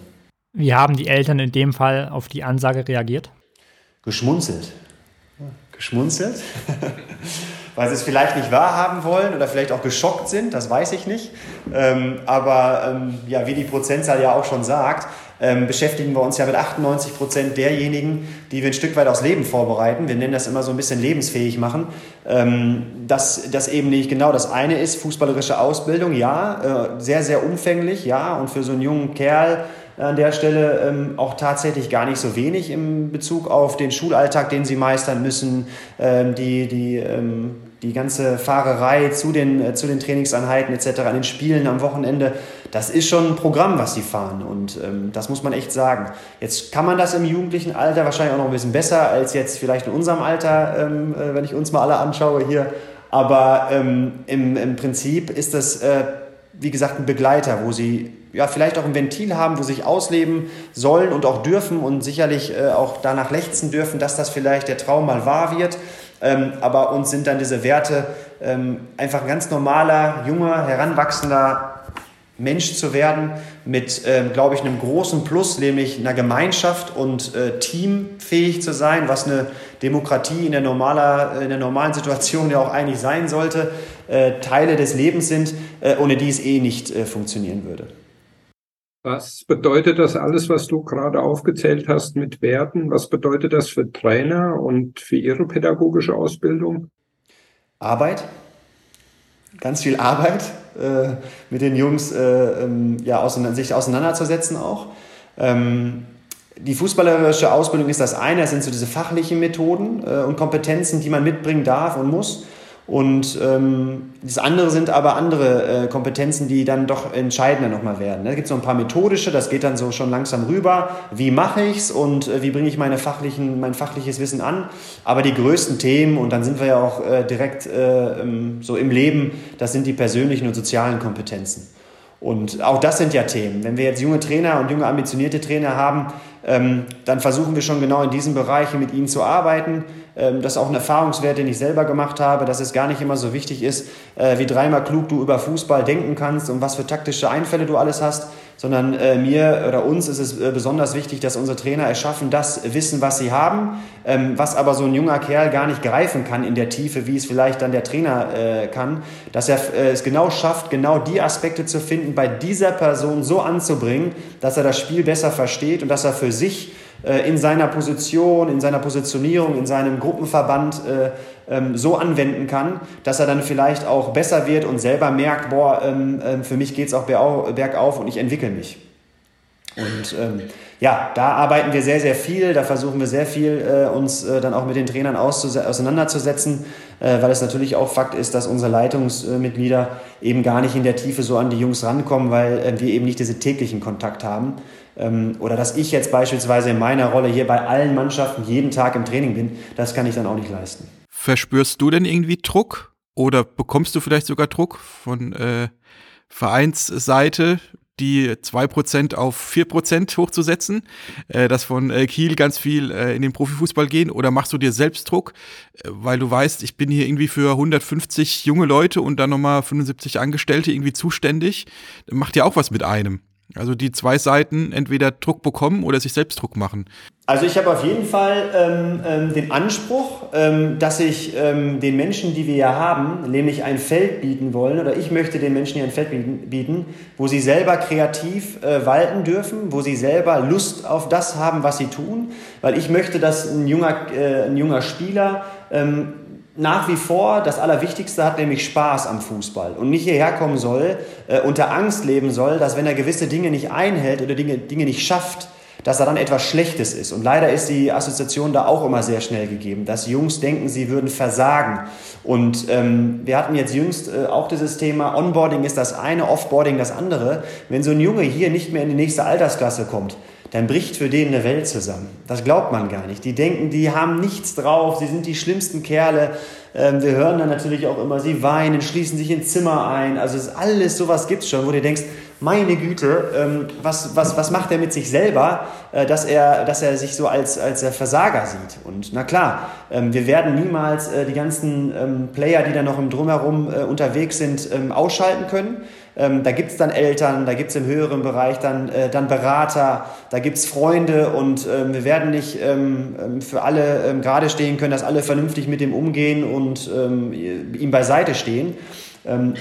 Wie haben die Eltern in dem Fall auf die Ansage reagiert? Geschmunzelt. Geschmunzelt. Weil sie es vielleicht nicht wahrhaben wollen oder vielleicht auch geschockt sind, das weiß ich nicht. Ähm, aber ähm, ja, wie die Prozentzahl ja auch schon sagt, ähm, beschäftigen wir uns ja mit 98 Prozent derjenigen, die wir ein Stück weit aufs Leben vorbereiten. Wir nennen das immer so ein bisschen lebensfähig machen. Ähm, dass das eben nicht genau das eine ist, fußballerische Ausbildung, ja, äh, sehr, sehr umfänglich, ja, und für so einen jungen Kerl, an der Stelle ähm, auch tatsächlich gar nicht so wenig im Bezug auf den Schulalltag, den sie meistern müssen, ähm, die, die, ähm, die ganze Fahrerei zu den, äh, zu den Trainingseinheiten etc., an den Spielen am Wochenende. Das ist schon ein Programm, was sie fahren und ähm, das muss man echt sagen. Jetzt kann man das im jugendlichen Alter wahrscheinlich auch noch ein bisschen besser als jetzt vielleicht in unserem Alter, ähm, äh, wenn ich uns mal alle anschaue hier. Aber ähm, im, im Prinzip ist das, äh, wie gesagt, ein Begleiter, wo sie ja, vielleicht auch ein Ventil haben, wo sie sich ausleben sollen und auch dürfen und sicherlich äh, auch danach lechzen dürfen, dass das vielleicht der Traum mal wahr wird. Ähm, aber uns sind dann diese Werte, ähm, einfach ein ganz normaler, junger, heranwachsender Mensch zu werden, mit, ähm, glaube ich, einem großen Plus, nämlich einer Gemeinschaft und äh, teamfähig zu sein, was eine Demokratie in der, normaler, in der normalen Situation ja auch eigentlich sein sollte, äh, Teile des Lebens sind, äh, ohne die es eh nicht äh, funktionieren würde. Was bedeutet das alles, was du gerade aufgezählt hast mit Werten? Was bedeutet das für Trainer und für ihre pädagogische Ausbildung? Arbeit. Ganz viel Arbeit äh, mit den Jungs äh, ähm, ja, auseinander, sich auseinanderzusetzen auch. Ähm, die fußballerische Ausbildung ist das eine, das sind so diese fachlichen Methoden äh, und Kompetenzen, die man mitbringen darf und muss. Und ähm, das andere sind aber andere äh, Kompetenzen, die dann doch entscheidender nochmal werden. Da gibt es so ein paar methodische, das geht dann so schon langsam rüber. Wie mache ich es und äh, wie bringe ich meine fachlichen, mein fachliches Wissen an? Aber die größten Themen, und dann sind wir ja auch äh, direkt äh, so im Leben, das sind die persönlichen und sozialen Kompetenzen. Und auch das sind ja Themen. Wenn wir jetzt junge Trainer und junge ambitionierte Trainer haben, ähm, dann versuchen wir schon genau in diesen Bereichen mit ihnen zu arbeiten. Ähm, das ist auch ein Erfahrungswert, den ich selber gemacht habe, dass es gar nicht immer so wichtig ist, äh, wie dreimal klug du über Fußball denken kannst und was für taktische Einfälle du alles hast, sondern äh, mir oder uns ist es äh, besonders wichtig, dass unsere Trainer erschaffen das Wissen, was sie haben, ähm, was aber so ein junger Kerl gar nicht greifen kann in der Tiefe, wie es vielleicht dann der Trainer kann, dass er es genau schafft, genau die Aspekte zu finden, bei dieser Person so anzubringen, dass er das Spiel besser versteht und dass er für sich in seiner Position, in seiner Positionierung, in seinem Gruppenverband äh, ähm, so anwenden kann, dass er dann vielleicht auch besser wird und selber merkt, boah, ähm, ähm, für mich geht es auch bergauf und ich entwickle mich. Und ähm, ja, da arbeiten wir sehr, sehr viel. Da versuchen wir sehr viel, äh, uns äh, dann auch mit den Trainern auseinanderzusetzen, äh, weil es natürlich auch Fakt ist, dass unsere Leitungsmitglieder eben gar nicht in der Tiefe so an die Jungs rankommen, weil äh, wir eben nicht diesen täglichen Kontakt haben. Ähm, oder dass ich jetzt beispielsweise in meiner Rolle hier bei allen Mannschaften jeden Tag im Training bin, das kann ich dann auch nicht leisten. Verspürst du denn irgendwie Druck oder bekommst du vielleicht sogar Druck von äh, Vereinsseite, die 2% auf 4% hochzusetzen, äh, dass von äh, Kiel ganz viel äh, in den Profifußball gehen oder machst du dir selbst Druck, äh, weil du weißt, ich bin hier irgendwie für 150 junge Leute und dann nochmal 75 Angestellte irgendwie zuständig, macht ja auch was mit einem. Also die zwei Seiten entweder Druck bekommen oder sich selbst Druck machen. Also ich habe auf jeden Fall ähm, ähm, den Anspruch, ähm, dass ich ähm, den Menschen, die wir ja haben, nämlich ein Feld bieten wollen, oder ich möchte den Menschen hier ein Feld bieten, wo sie selber kreativ äh, walten dürfen, wo sie selber Lust auf das haben, was sie tun, weil ich möchte, dass ein junger, äh, ein junger Spieler ähm, nach wie vor das Allerwichtigste hat, nämlich Spaß am Fußball und nicht hierher kommen soll, äh, unter Angst leben soll, dass wenn er gewisse Dinge nicht einhält oder Dinge, Dinge nicht schafft, dass er dann etwas Schlechtes ist. Und leider ist die Assoziation da auch immer sehr schnell gegeben, dass Jungs denken, sie würden versagen. Und ähm, wir hatten jetzt jüngst äh, auch dieses Thema, Onboarding ist das eine, Offboarding das andere. Wenn so ein Junge hier nicht mehr in die nächste Altersklasse kommt, dann bricht für den eine Welt zusammen. Das glaubt man gar nicht. Die denken, die haben nichts drauf, sie sind die schlimmsten Kerle. Ähm, wir hören dann natürlich auch immer, sie weinen, schließen sich ins Zimmer ein. Also es ist alles sowas gibt's schon, wo du denkst, meine Güte, ähm, was, was, was macht er mit sich selber, äh, dass, er, dass er sich so als, als Versager sieht? Und na klar, ähm, wir werden niemals äh, die ganzen Player, die da noch im Drumherum äh, unterwegs sind, ausschalten können. Da gibt es dann Eltern, da gibt es im höheren Bereich dann, dann Berater, da gibt es Freunde und wir werden nicht für alle gerade stehen können, dass alle vernünftig mit dem umgehen und ihm beiseite stehen.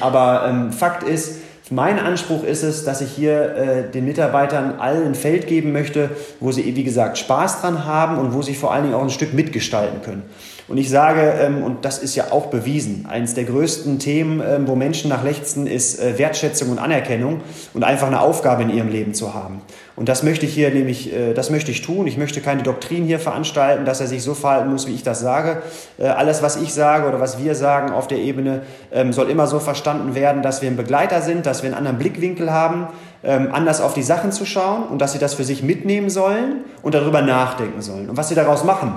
aber Fakt ist, Mein Anspruch ist es, dass ich hier äh, den Mitarbeitern allen ein Feld geben möchte, wo sie, wie gesagt, Spaß dran haben und wo sie vor allen Dingen auch ein Stück mitgestalten können. Und ich sage, ähm, und das ist ja auch bewiesen, eines der größten Themen, ähm, wo Menschen nach lechzen, ist äh, Wertschätzung und Anerkennung und einfach eine Aufgabe in ihrem Leben zu haben. Und das möchte ich hier nämlich, äh, das möchte ich tun. Ich möchte keine Doktrin hier veranstalten, dass er sich so verhalten muss, wie ich das sage. Äh, alles, was ich sage oder was wir sagen auf der Ebene, ähm, soll immer so verstanden werden, dass wir ein Begleiter sind, dass wir einen anderen Blickwinkel haben, anders auf die Sachen zu schauen und dass sie das für sich mitnehmen sollen und darüber nachdenken sollen. Und was sie daraus machen,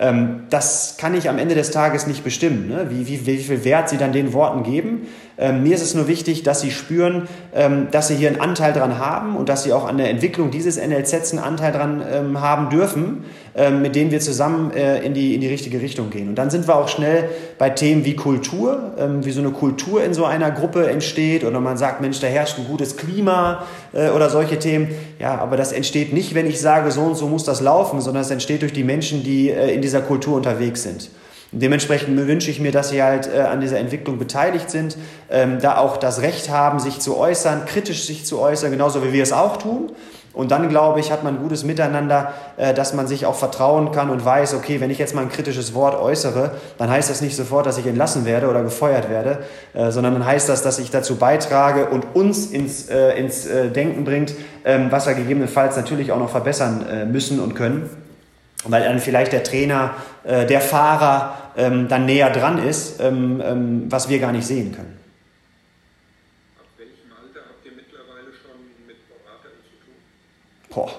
das kann ich am Ende des Tages nicht bestimmen, ne? wie, wie, wie viel Wert Sie dann den Worten geben. Ähm, mir ist es nur wichtig, dass Sie spüren, ähm, dass Sie hier einen Anteil dran haben und dass Sie auch an der Entwicklung dieses NLZs einen Anteil dran ähm, haben dürfen, ähm, mit denen wir zusammen äh, in, die, in die richtige Richtung gehen. Und dann sind wir auch schnell bei Themen wie Kultur, ähm, wie so eine Kultur in so einer Gruppe entsteht oder man sagt, Mensch, da herrscht ein gutes Klima äh, oder solche Themen. Ja, aber das entsteht nicht, wenn ich sage, so und so muss das laufen, sondern es entsteht durch die Menschen, die äh, in dieser Kultur unterwegs sind. Dementsprechend wünsche ich mir, dass sie halt äh, an dieser Entwicklung beteiligt sind, ähm, da auch das Recht haben, sich zu äußern, kritisch sich zu äußern, genauso wie wir es auch tun. Und dann, glaube ich, hat man ein gutes Miteinander, äh, dass man sich auch vertrauen kann und weiß, okay, wenn ich jetzt mal ein kritisches Wort äußere, dann heißt das nicht sofort, dass ich entlassen werde oder gefeuert werde, äh, sondern dann heißt das, dass ich dazu beitrage und uns ins, äh, ins Denken bringt, ähm, was wir gegebenenfalls natürlich auch noch verbessern müssen und können. Weil dann vielleicht der Trainer, der Fahrer ähm, dann näher dran ist, ähm, was wir gar nicht sehen können. Boah,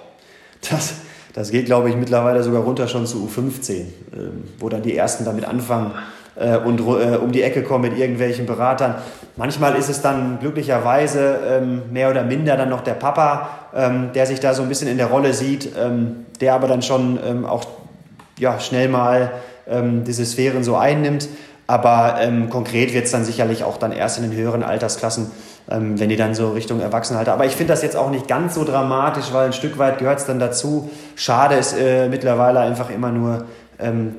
das, das geht, glaube ich, mittlerweile sogar runter schon zu U15, äh, wo dann die Ersten damit anfangen äh, und äh, um die Ecke kommen mit irgendwelchen Beratern. Manchmal ist es dann glücklicherweise ähm, mehr oder minder dann noch der Papa, ähm, der sich da so ein bisschen in der Rolle sieht, ähm, der aber dann schon ähm, auch ja, schnell mal ähm, diese Sphären so einnimmt. Aber ähm, konkret wird es dann sicherlich auch dann erst in den höheren Altersklassen wenn die dann so Richtung Erwachsenenalter. Aber ich finde das jetzt auch nicht ganz so dramatisch, weil ein Stück weit gehört es dann dazu. Schade ist äh, mittlerweile einfach immer nur,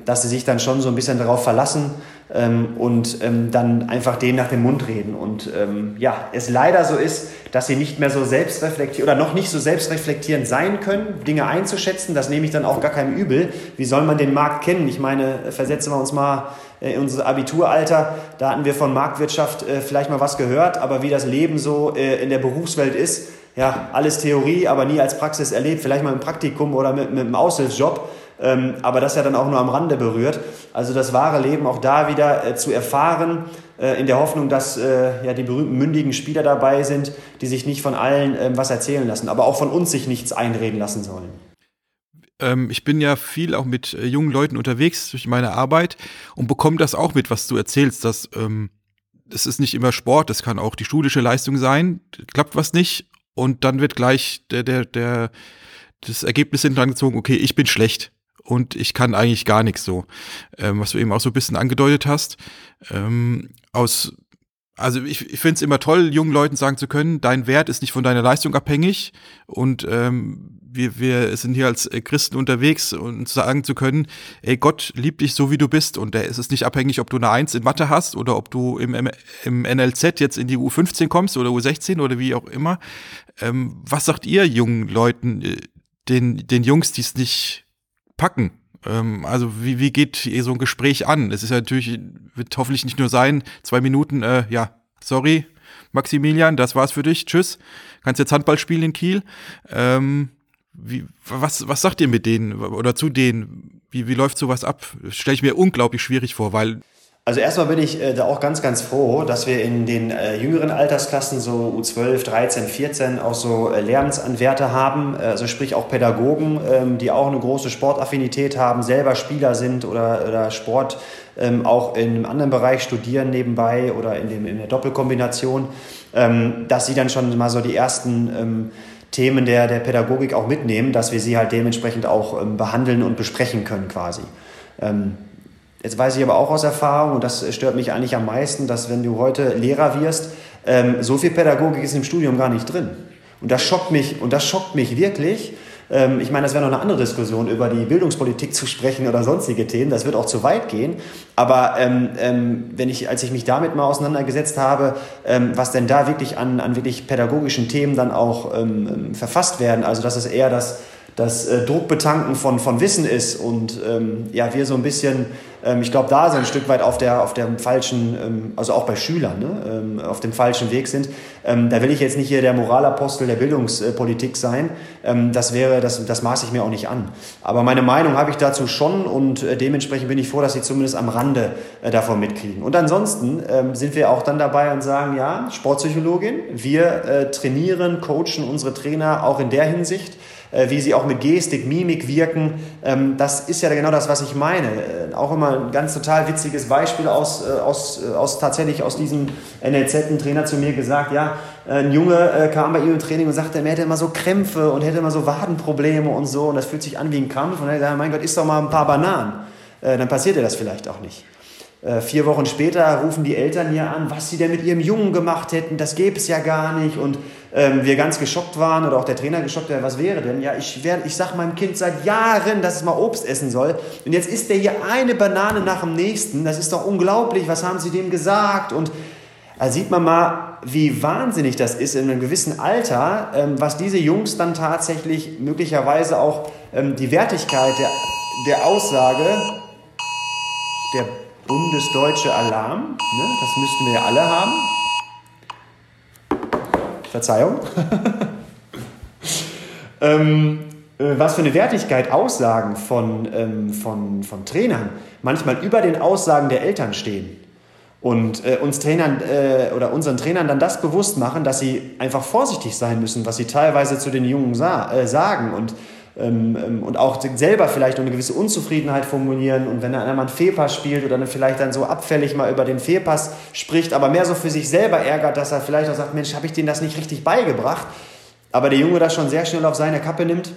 dass sie sich dann schon so ein bisschen darauf verlassen ähm, und ähm, dann einfach denen nach dem Mund reden. Und ähm, ja, es leider so ist, dass sie nicht mehr so selbstreflektiert oder noch nicht so selbstreflektierend sein können, Dinge einzuschätzen. Das nehme ich dann auch gar keinem übel. Wie soll man den Markt kennen? Ich meine, versetzen wir uns mal äh, in unser Abituralter. Da hatten wir von Marktwirtschaft äh, vielleicht mal was gehört, aber wie das Leben so äh, in der Berufswelt ist, ja, alles Theorie, aber nie als Praxis erlebt, vielleicht mal im Praktikum oder mit, mit einem Aushilfsjob. Ähm, aber das ja dann auch nur am Rande berührt. Also das wahre Leben auch da wieder äh, zu erfahren, äh, in der Hoffnung, dass äh, ja, die berühmten mündigen Spieler dabei sind, die sich nicht von allen ähm, was erzählen lassen, aber auch von uns sich nichts einreden lassen sollen ähm, ich bin ja viel auch mit äh, jungen Leuten unterwegs durch meine Arbeit und bekomme das auch mit, was du erzählst, dass ähm, es ist nicht immer Sport, das kann auch die schulische Leistung sein, klappt was nicht und dann wird gleich der, der, der, das Ergebnis hinterangezogen, okay, ich bin schlecht und ich kann eigentlich gar nichts so, ähm, was du eben auch so ein bisschen angedeutet hast. Ähm, aus also ich, ich finde es immer toll, jungen Leuten sagen zu können, dein Wert ist nicht von deiner Leistung abhängig und ähm, wir, wir sind hier als Christen unterwegs und sagen zu können, ey, Gott liebt dich so, wie du bist und es ist nicht abhängig, ob du eine Eins in Mathe hast oder ob du im, im NLZ jetzt in die U15 kommst oder U16 oder wie auch immer. Ähm, was sagt ihr jungen Leuten, äh, den, den Jungs, die es nicht packen? Ähm, also wie, wie geht so ein Gespräch an? Es ist ja natürlich, wird hoffentlich nicht nur sein, zwei Minuten, äh, ja, sorry, Maximilian, das war's für dich, tschüss. Kannst jetzt Handball spielen in Kiel. Ähm, wie, was, was sagt ihr mit denen oder zu denen? Wie, wie läuft sowas ab? Stelle ich mir unglaublich schwierig vor, weil also erstmal bin ich äh, da auch ganz, ganz froh, dass wir in den äh, jüngeren Altersklassen, so U12, 13, 14, auch so äh, haben, äh, also sprich auch Pädagogen, ähm, die auch eine große Sportaffinität haben, selber Spieler sind oder, oder Sport ähm, auch in einem anderen Bereich studieren nebenbei oder in, dem, in der Doppelkombination, ähm, dass sie dann schon mal so die ersten Themen der, der Pädagogik auch mitnehmen, dass wir sie halt dementsprechend auch behandeln und besprechen können quasi. Jetzt weiß ich aber auch aus Erfahrung, und das stört mich eigentlich am meisten, dass wenn du heute Lehrer wirst, ähm, so viel Pädagogik ist im Studium gar nicht drin. Und das schockt mich, und das schockt mich wirklich, Ähm, ich meine, das wäre noch eine andere Diskussion, über die Bildungspolitik zu sprechen oder sonstige Themen. Das wird auch zu weit gehen. Aber ähm, ähm, wenn ich, als ich mich damit mal auseinandergesetzt habe, ähm, was denn da wirklich an, an wirklich pädagogischen Themen dann auch ähm, ähm, verfasst werden, also das ist eher das das äh, Druckbetanken von, von Wissen ist und ähm, ja, wir so ein bisschen, ähm, ich glaube, da so ein Stück weit auf der, auf dem falschen, ähm, also auch bei Schülern, ne, ähm, auf dem falschen Weg sind. Ähm, da will ich jetzt nicht hier der Moralapostel der Bildungspolitik sein. Ähm, das wäre, das, das maße ich mir auch nicht an. Aber meine Meinung habe ich dazu schon und äh, dementsprechend bin ich froh, dass sie zumindest am Rande äh, davon mitkriegen. Und ansonsten ähm, sind wir auch dann dabei und sagen, ja, Sportpsychologin, wir äh, trainieren, coachen unsere Trainer auch in der Hinsicht, wie sie auch mit Gestik, Mimik wirken. Ähm, das ist ja genau das, was ich meine. Äh, auch immer ein ganz total witziges Beispiel aus, äh, aus, aus tatsächlich aus diesem NLZ, ein Trainer zu mir gesagt, ja, ein Junge kam bei ihm im Training und sagte, er hätte immer so Krämpfe und hätte immer so Wadenprobleme und so und das fühlt sich an wie ein Krampf und er sagt, mein Gott, isst doch mal ein paar Bananen. Dann passiert dir das vielleicht auch nicht. Vier Wochen später rufen die Eltern hier an, was sie denn mit ihrem Jungen gemacht hätten, das gäbe es ja gar nicht und ähm, wir ganz geschockt waren oder auch der Trainer geschockt war, was wäre denn? Ja, ich, ich sage meinem Kind seit Jahren, dass es mal Obst essen soll. Und jetzt isst der hier eine Banane nach dem nächsten. Das ist doch unglaublich. Was haben sie dem gesagt? Und da sieht man mal, wie wahnsinnig das ist in einem gewissen Alter, ähm, was diese Jungs dann tatsächlich möglicherweise auch ähm, die Wertigkeit der, der Aussage, der bundesdeutsche Alarm, ne, das müssten wir ja alle haben, Verzeihung. ähm, äh, was für eine Wertigkeit Aussagen von, ähm, von, von Trainern manchmal über den Aussagen der Eltern stehen. Und äh, uns Trainern äh, oder unseren Trainern dann das bewusst machen, dass sie einfach vorsichtig sein müssen, was sie teilweise zu den Jungen sa äh, sagen. Und und auch selber vielleicht eine gewisse Unzufriedenheit formulieren. Und wenn einer mal einen Fehlpass spielt oder dann vielleicht dann so abfällig mal über den Fehlpass spricht, aber mehr so für sich selber ärgert, dass er vielleicht auch sagt, Mensch, habe ich denen das nicht richtig beigebracht, aber der Junge das schon sehr schnell auf seine Kappe nimmt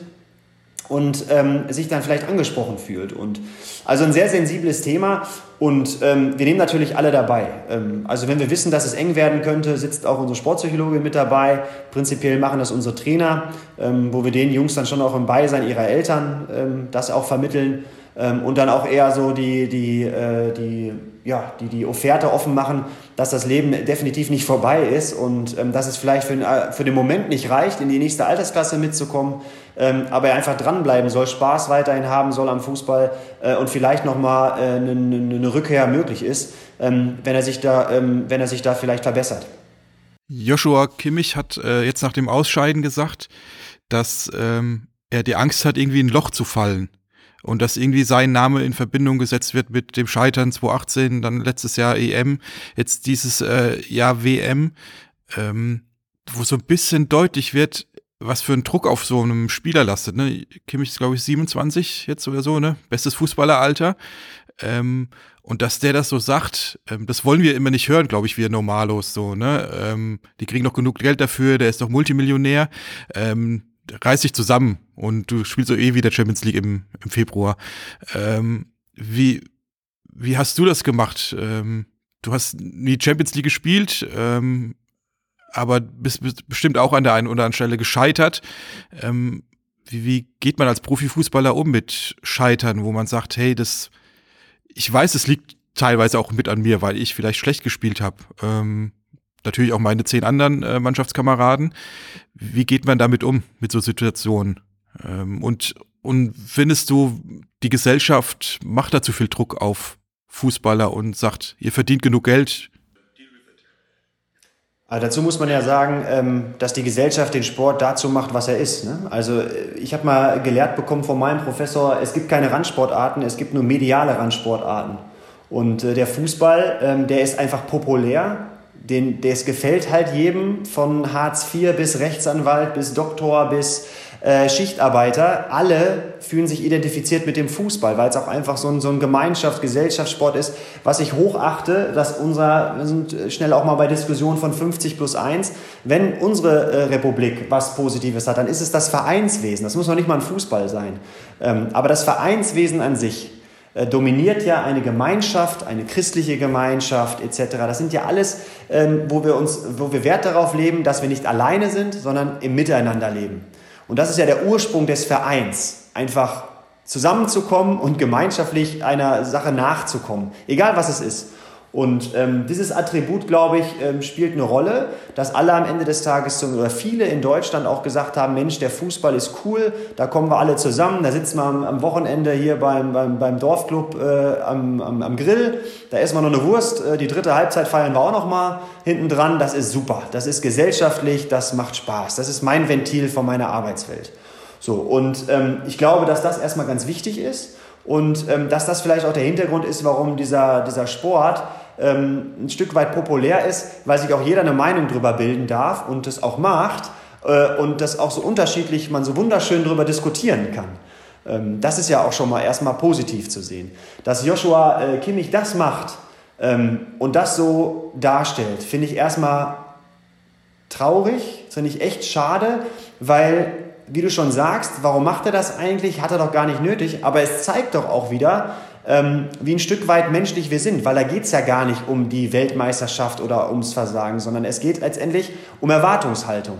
und ähm, sich dann vielleicht angesprochen fühlt. Und also ein sehr sensibles Thema und ähm, wir nehmen natürlich alle dabei. Ähm, also wenn wir wissen, dass es eng werden könnte, sitzt auch unsere Sportpsychologin mit dabei. Prinzipiell machen das unsere Trainer, ähm, wo wir den Jungs dann schon auch im Beisein ihrer Eltern ähm, das auch vermitteln ähm, und dann auch eher so die, die, äh, die, ja, die, die Offerte offen machen, dass das Leben definitiv nicht vorbei ist und ähm, dass es vielleicht für den, äh, für den Moment nicht reicht, in die nächste Altersklasse mitzukommen, ähm, aber er einfach dranbleiben soll, Spaß weiterhin haben soll am Fußball äh, und vielleicht nochmal äh, eine, eine Rückkehr möglich ist, ähm, wenn, er sich da, ähm, wenn er sich da vielleicht verbessert. Joshua Kimmich hat äh, jetzt nach dem Ausscheiden gesagt, dass ähm, er die Angst hat, irgendwie in ein Loch zu fallen und dass irgendwie sein Name in Verbindung gesetzt wird mit dem Scheitern 2018, dann letztes Jahr EM, jetzt dieses äh, Jahr WM, ähm, wo so ein bisschen deutlich wird, was für ein Druck auf so einem Spieler lastet. Ne? Kimmich ist, glaube ich, 27 jetzt oder so, ne? Bestes Fußballeralter. Ähm, und dass der das so sagt, ähm, das wollen wir immer nicht hören, glaube ich, wir Normalos so, ne? Ähm, die kriegen noch genug Geld dafür, der ist doch Multimillionär. Ähm, reiß dich zusammen und du spielst so eh wieder Champions League im, im Februar. Ähm, wie, wie hast du das gemacht? Ähm, du hast nie Champions League gespielt, ähm, aber bist, bist bestimmt auch an der einen oder anderen Stelle gescheitert. Ähm, wie, wie geht man als Profifußballer um mit Scheitern, wo man sagt, hey, das, ich weiß, es liegt teilweise auch mit an mir, weil ich vielleicht schlecht gespielt habe. Ähm, natürlich auch meine zehn anderen äh, Mannschaftskameraden. Wie geht man damit um, mit so Situationen? Ähm, und, und findest du, die Gesellschaft macht da zu viel Druck auf Fußballer und sagt, ihr verdient genug Geld? Also dazu muss man ja sagen, ähm, dass die Gesellschaft den Sport dazu macht, was er ist. Ne? Also äh, ich habe mal gelehrt bekommen von meinem Professor, es gibt keine Randsportarten, es gibt nur mediale Randsportarten. Und äh, der Fußball, ähm, der ist einfach populär den, das gefällt halt jedem, von Hartz IV bis Rechtsanwalt, bis Doktor, bis äh, Schichtarbeiter. Alle fühlen sich identifiziert mit dem Fußball, weil es auch einfach so ein, so ein Gemeinschafts-, Gesellschaftssport ist, was ich hochachte, dass unser, wir sind schnell auch mal bei Diskussionen von 50 plus 1, wenn unsere äh, Republik was Positives hat, dann ist es das Vereinswesen. Das muss noch nicht mal ein Fußball sein. Ähm, aber das Vereinswesen an sich, äh, dominiert ja eine Gemeinschaft, eine christliche Gemeinschaft etc. Das sind ja alles, ähm, wo wir uns, wo wir Wert darauf leben, dass wir nicht alleine sind, sondern im Miteinander leben. Und das ist ja der Ursprung des Vereins, einfach zusammenzukommen und gemeinschaftlich einer Sache nachzukommen, egal was es ist. Und ähm, dieses Attribut, glaube ich, ähm, spielt eine Rolle, dass alle am Ende des Tages oder viele in Deutschland auch gesagt haben, Mensch, der Fußball ist cool, da kommen wir alle zusammen, da sitzen wir am, am Wochenende hier beim, beim, beim Dorfclub äh, am, am, am, Grill, da essen wir noch eine Wurst, äh, die dritte Halbzeit feiern wir auch noch mal hinten dran, das ist super, das ist gesellschaftlich, das macht Spaß, das ist mein Ventil von meiner Arbeitswelt. So, und ähm, ich glaube, dass das erstmal ganz wichtig ist und ähm, dass das vielleicht auch der Hintergrund ist, warum dieser, dieser Sport ähm, ein Stück weit populär ist, weil sich auch jeder eine Meinung darüber bilden darf und das auch macht äh, und das auch so unterschiedlich, man so wunderschön darüber diskutieren kann. Ähm, das ist ja auch schon mal erstmal positiv zu sehen. Dass Joshua äh, Kimmich das macht ähm, und das so darstellt, finde ich erstmal traurig, finde ich echt schade, weil wie du schon sagst, warum macht er das eigentlich? Hat er doch gar nicht nötig. Aber es zeigt doch auch wieder, ähm, wie ein Stück weit menschlich wir sind, weil da geht es ja gar nicht um die Weltmeisterschaft oder ums Versagen, sondern es geht letztendlich um Erwartungshaltung.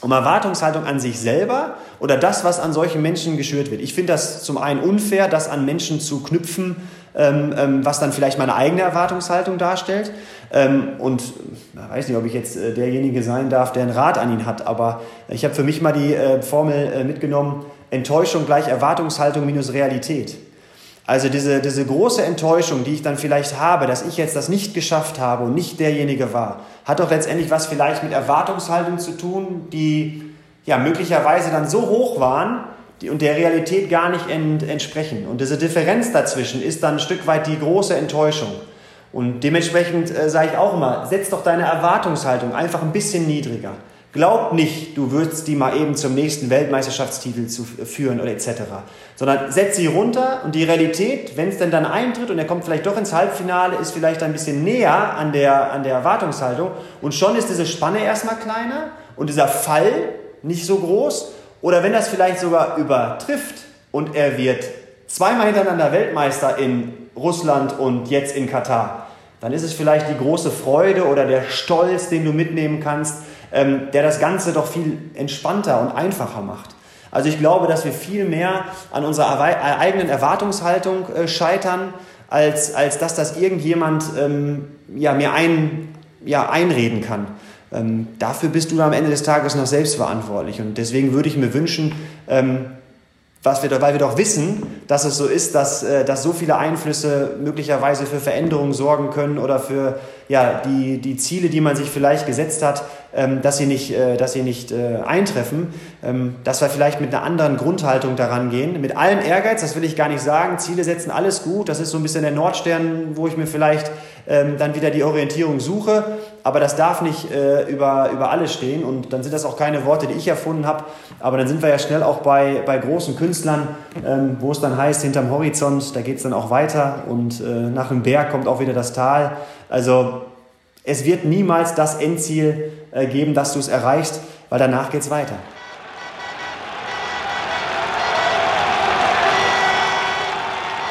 Um Erwartungshaltung an sich selber oder das, was an solchen Menschen geschürt wird. Ich finde das zum einen unfair, das an Menschen zu knüpfen, ähm, ähm, was dann vielleicht meine eigene Erwartungshaltung darstellt. Ähm, und ich weiß nicht, ob ich jetzt äh, derjenige sein darf, der einen Rat an ihn hat, aber ich habe für mich mal die äh, Formel äh, mitgenommen, Enttäuschung gleich Erwartungshaltung minus Realität. Also diese, diese große Enttäuschung, die ich dann vielleicht habe, dass ich jetzt das nicht geschafft habe und nicht derjenige war, hat doch letztendlich was vielleicht mit Erwartungshaltung zu tun, die ja möglicherweise dann so hoch waren die, und der Realität gar nicht ent, entsprechen. Und diese Differenz dazwischen ist dann ein Stück weit die große Enttäuschung. Und dementsprechend äh, sage ich auch immer, setz doch deine Erwartungshaltung einfach ein bisschen niedriger. Glaub nicht, du würdest die mal eben zum nächsten Weltmeisterschaftstitel zu führen oder etc. Sondern setz sie runter und die Realität, wenn es denn dann eintritt und er kommt vielleicht doch ins Halbfinale, ist vielleicht ein bisschen näher an der, an der Erwartungshaltung und schon ist diese Spanne erstmal kleiner und dieser Fall nicht so groß. Oder wenn das vielleicht sogar übertrifft und er wird zweimal hintereinander Weltmeister in Russland und jetzt in Katar, dann ist es vielleicht die große Freude oder der Stolz, den du mitnehmen kannst ähm, der das Ganze doch viel entspannter und einfacher macht. Also ich glaube, dass wir viel mehr an unserer eigenen Erwartungshaltung äh, scheitern, als, als dass das irgendjemand ähm, ja, mir ein, ja, einreden kann. Ähm, dafür bist du am Ende des Tages noch selbst verantwortlich. Und deswegen würde ich mir wünschen, ähm, was wir, weil wir doch wissen, dass es so ist, dass, äh, dass so viele Einflüsse möglicherweise für Veränderungen sorgen können oder für ja, die, die Ziele, die man sich vielleicht gesetzt hat, dass sie nicht, äh, dass sie nicht äh, eintreffen, ähm, dass wir vielleicht mit einer anderen Grundhaltung daran gehen. Mit allem Ehrgeiz, das will ich gar nicht sagen, Ziele setzen, alles gut, das ist so ein bisschen der Nordstern, wo ich mir vielleicht ähm, dann wieder die Orientierung suche, aber das darf nicht äh, über, über alles stehen. Und dann sind das auch keine Worte, die ich erfunden habe, aber dann sind wir ja schnell auch bei, bei großen Künstlern, ähm, wo es dann heißt, hinterm Horizont, da geht es dann auch weiter. Und nach dem Berg kommt auch wieder das Tal. Also es wird niemals das Endziel äh, geben, dass du es erreichst, weil danach geht es weiter.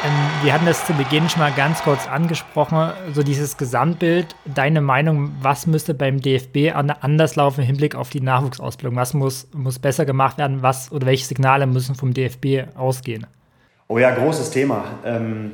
Ähm, wir hatten das zu Beginn schon mal ganz kurz angesprochen, so dieses Gesamtbild. Deine Meinung, was müsste beim DFB anders laufen im Hinblick auf die Nachwuchsausbildung? Was muss, muss besser gemacht werden? Was oder welche Signale müssen vom DFB ausgehen? Oh ja, großes Thema. Ähm,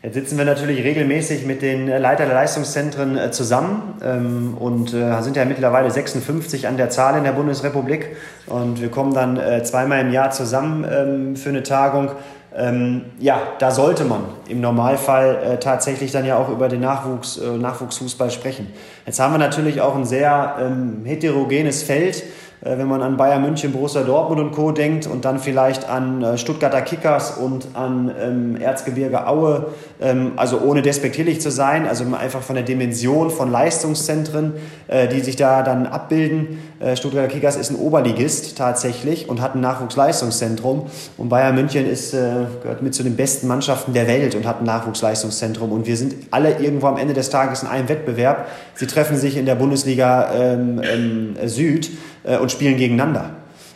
Jetzt sitzen wir natürlich regelmäßig mit den Leiter der Leistungszentren äh, zusammen ähm, und äh, sind ja mittlerweile 56 an der Zahl in der Bundesrepublik und wir kommen dann äh, zweimal im Jahr zusammen ähm, für eine Tagung. Ähm, ja, da sollte man im Normalfall tatsächlich dann ja auch über den Nachwuchs, Nachwuchsfußball sprechen. Jetzt haben wir natürlich auch ein sehr heterogenes Feld äh, wenn man an Bayern München, Borussia Dortmund und Co. denkt und dann vielleicht an äh, Stuttgarter Kickers und an ähm, Erzgebirge Aue, ähm, also ohne despektierlich zu sein, also einfach von der Dimension von Leistungszentren, äh, die sich da dann abbilden. Äh, Stuttgarter Kickers ist ein Oberligist tatsächlich und hat ein Nachwuchsleistungszentrum und Bayern München ist, äh, gehört mit zu den besten Mannschaften der Welt und hat ein Nachwuchsleistungszentrum und wir sind alle irgendwo am Ende des Tages in einem Wettbewerb. Sie treffen sich in der Bundesliga ähm, ähm Süd äh, und spielen gegeneinander.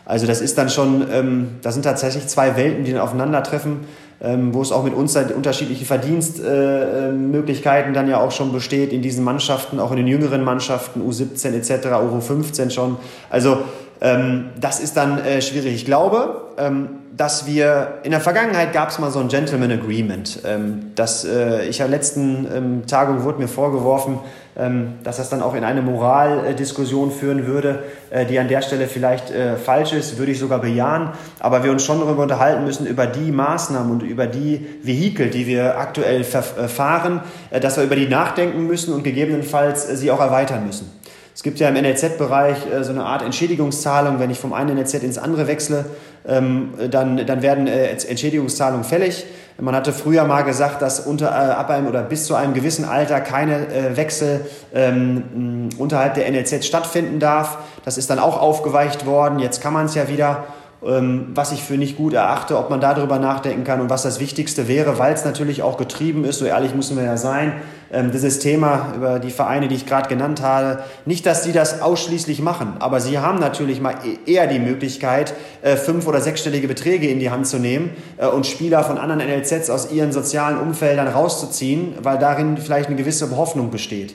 Also das ist dann schon, ähm, das sind tatsächlich zwei Welten, die dann aufeinandertreffen, ähm, wo es auch mit uns unterschiedliche Verdienstmöglichkeiten äh, dann ja auch schon besteht in diesen Mannschaften, auch in den jüngeren Mannschaften, U17 etc., U15 schon. Also Ähm, das ist dann äh, schwierig. Ich glaube, ähm, dass wir in der Vergangenheit gab es mal so ein Gentleman Agreement. Ähm, dass äh, ich ja letzten ähm, Tagung wurde mir vorgeworfen, ähm, dass das dann auch in eine Moraldiskussion führen würde, äh, die an der Stelle vielleicht äh, falsch ist, würde ich sogar bejahen. Aber wir uns schon darüber unterhalten müssen über die Maßnahmen und über die Vehikel, die wir aktuell äh, dass wir über die nachdenken müssen und gegebenenfalls sie auch erweitern müssen. Es gibt ja im NLZ-Bereich so eine Art Entschädigungszahlung, wenn ich vom einen NLZ ins andere wechsle, ähm, dann, dann werden Entschädigungszahlungen fällig. Man hatte früher mal gesagt, dass unter, äh, ab einem oder bis zu einem gewissen Alter keine äh, Wechsel ähm, unterhalb der NLZ stattfinden darf. Das ist dann auch aufgeweicht worden. Jetzt kann man es ja wieder was ich für nicht gut erachte, ob man darüber nachdenken kann und was das Wichtigste wäre, weil es natürlich auch getrieben ist, so ehrlich müssen wir ja sein, ähm, dieses Thema über die Vereine, die ich gerade genannt habe, nicht, dass sie das ausschließlich machen, aber sie haben natürlich mal e-, eher die Möglichkeit, äh, fünf- oder sechsstellige Beträge in die Hand zu nehmen äh, und Spieler von anderen NLZs aus ihren sozialen Umfeldern rauszuziehen, weil darin vielleicht eine gewisse Hoffnung besteht.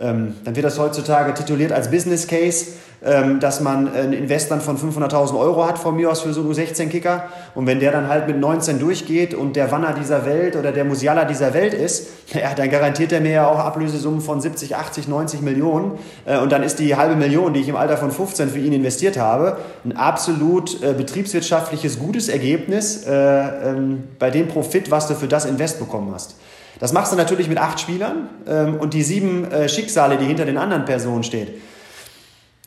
Ähm, dann wird das heutzutage tituliert als Business Case, ähm, dass man einen Invest dann von 500.000 Euro hat von mir aus für so einen 16-Kicker. Und wenn der dann halt mit 19 durchgeht und der Wanner dieser Welt oder der Musiala dieser Welt ist, ja, dann garantiert er mir ja auch Ablösesummen von 70, 80, 90 Millionen. Äh, und dann ist die halbe Million, die ich im Alter von 15 für ihn investiert habe, ein absolut äh, betriebswirtschaftliches gutes Ergebnis äh, ähm, bei dem Profit, was du für das Invest bekommen hast. Das machst du natürlich mit acht Spielern ähm, und die sieben äh, Schicksale, die hinter den anderen Personen stehen.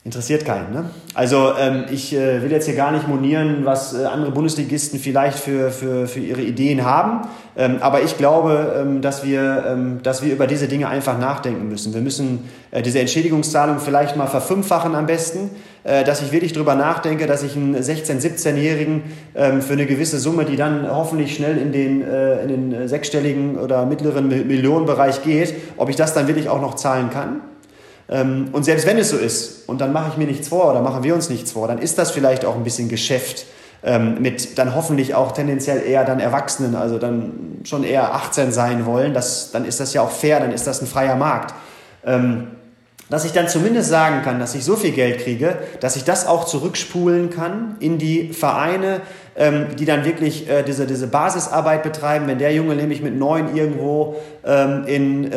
Interessiert keinen. Ne? Also ähm, ich äh, will jetzt hier gar nicht monieren, was äh, andere Bundesligisten vielleicht für, für, für ihre Ideen haben. Ähm, aber ich glaube, ähm, dass, wir, ähm, dass wir über diese Dinge einfach nachdenken müssen. Wir müssen äh, diese Entschädigungszahlung vielleicht mal verfünffachen am besten. Äh, dass ich wirklich drüber nachdenke, dass ich einen 16-, 17-Jährigen ähm, für eine gewisse Summe, die dann hoffentlich schnell in den, äh, in den sechsstelligen oder mittleren Millionenbereich geht, ob ich das dann wirklich auch noch zahlen kann. Ähm, und selbst wenn es so ist, und dann mache ich mir nichts vor oder machen wir uns nichts vor, dann ist das vielleicht auch ein bisschen Geschäft ähm, mit dann hoffentlich auch tendenziell eher dann Erwachsenen, also dann schon eher 18 sein wollen. Das, dann ist das ja auch fair, dann ist das ein freier Markt. Ähm, dass ich dann zumindest sagen kann, dass ich so viel Geld kriege, dass ich das auch zurückspulen kann in die Vereine, die dann wirklich äh, diese, diese Basisarbeit betreiben. Wenn der Junge nämlich mit neun irgendwo in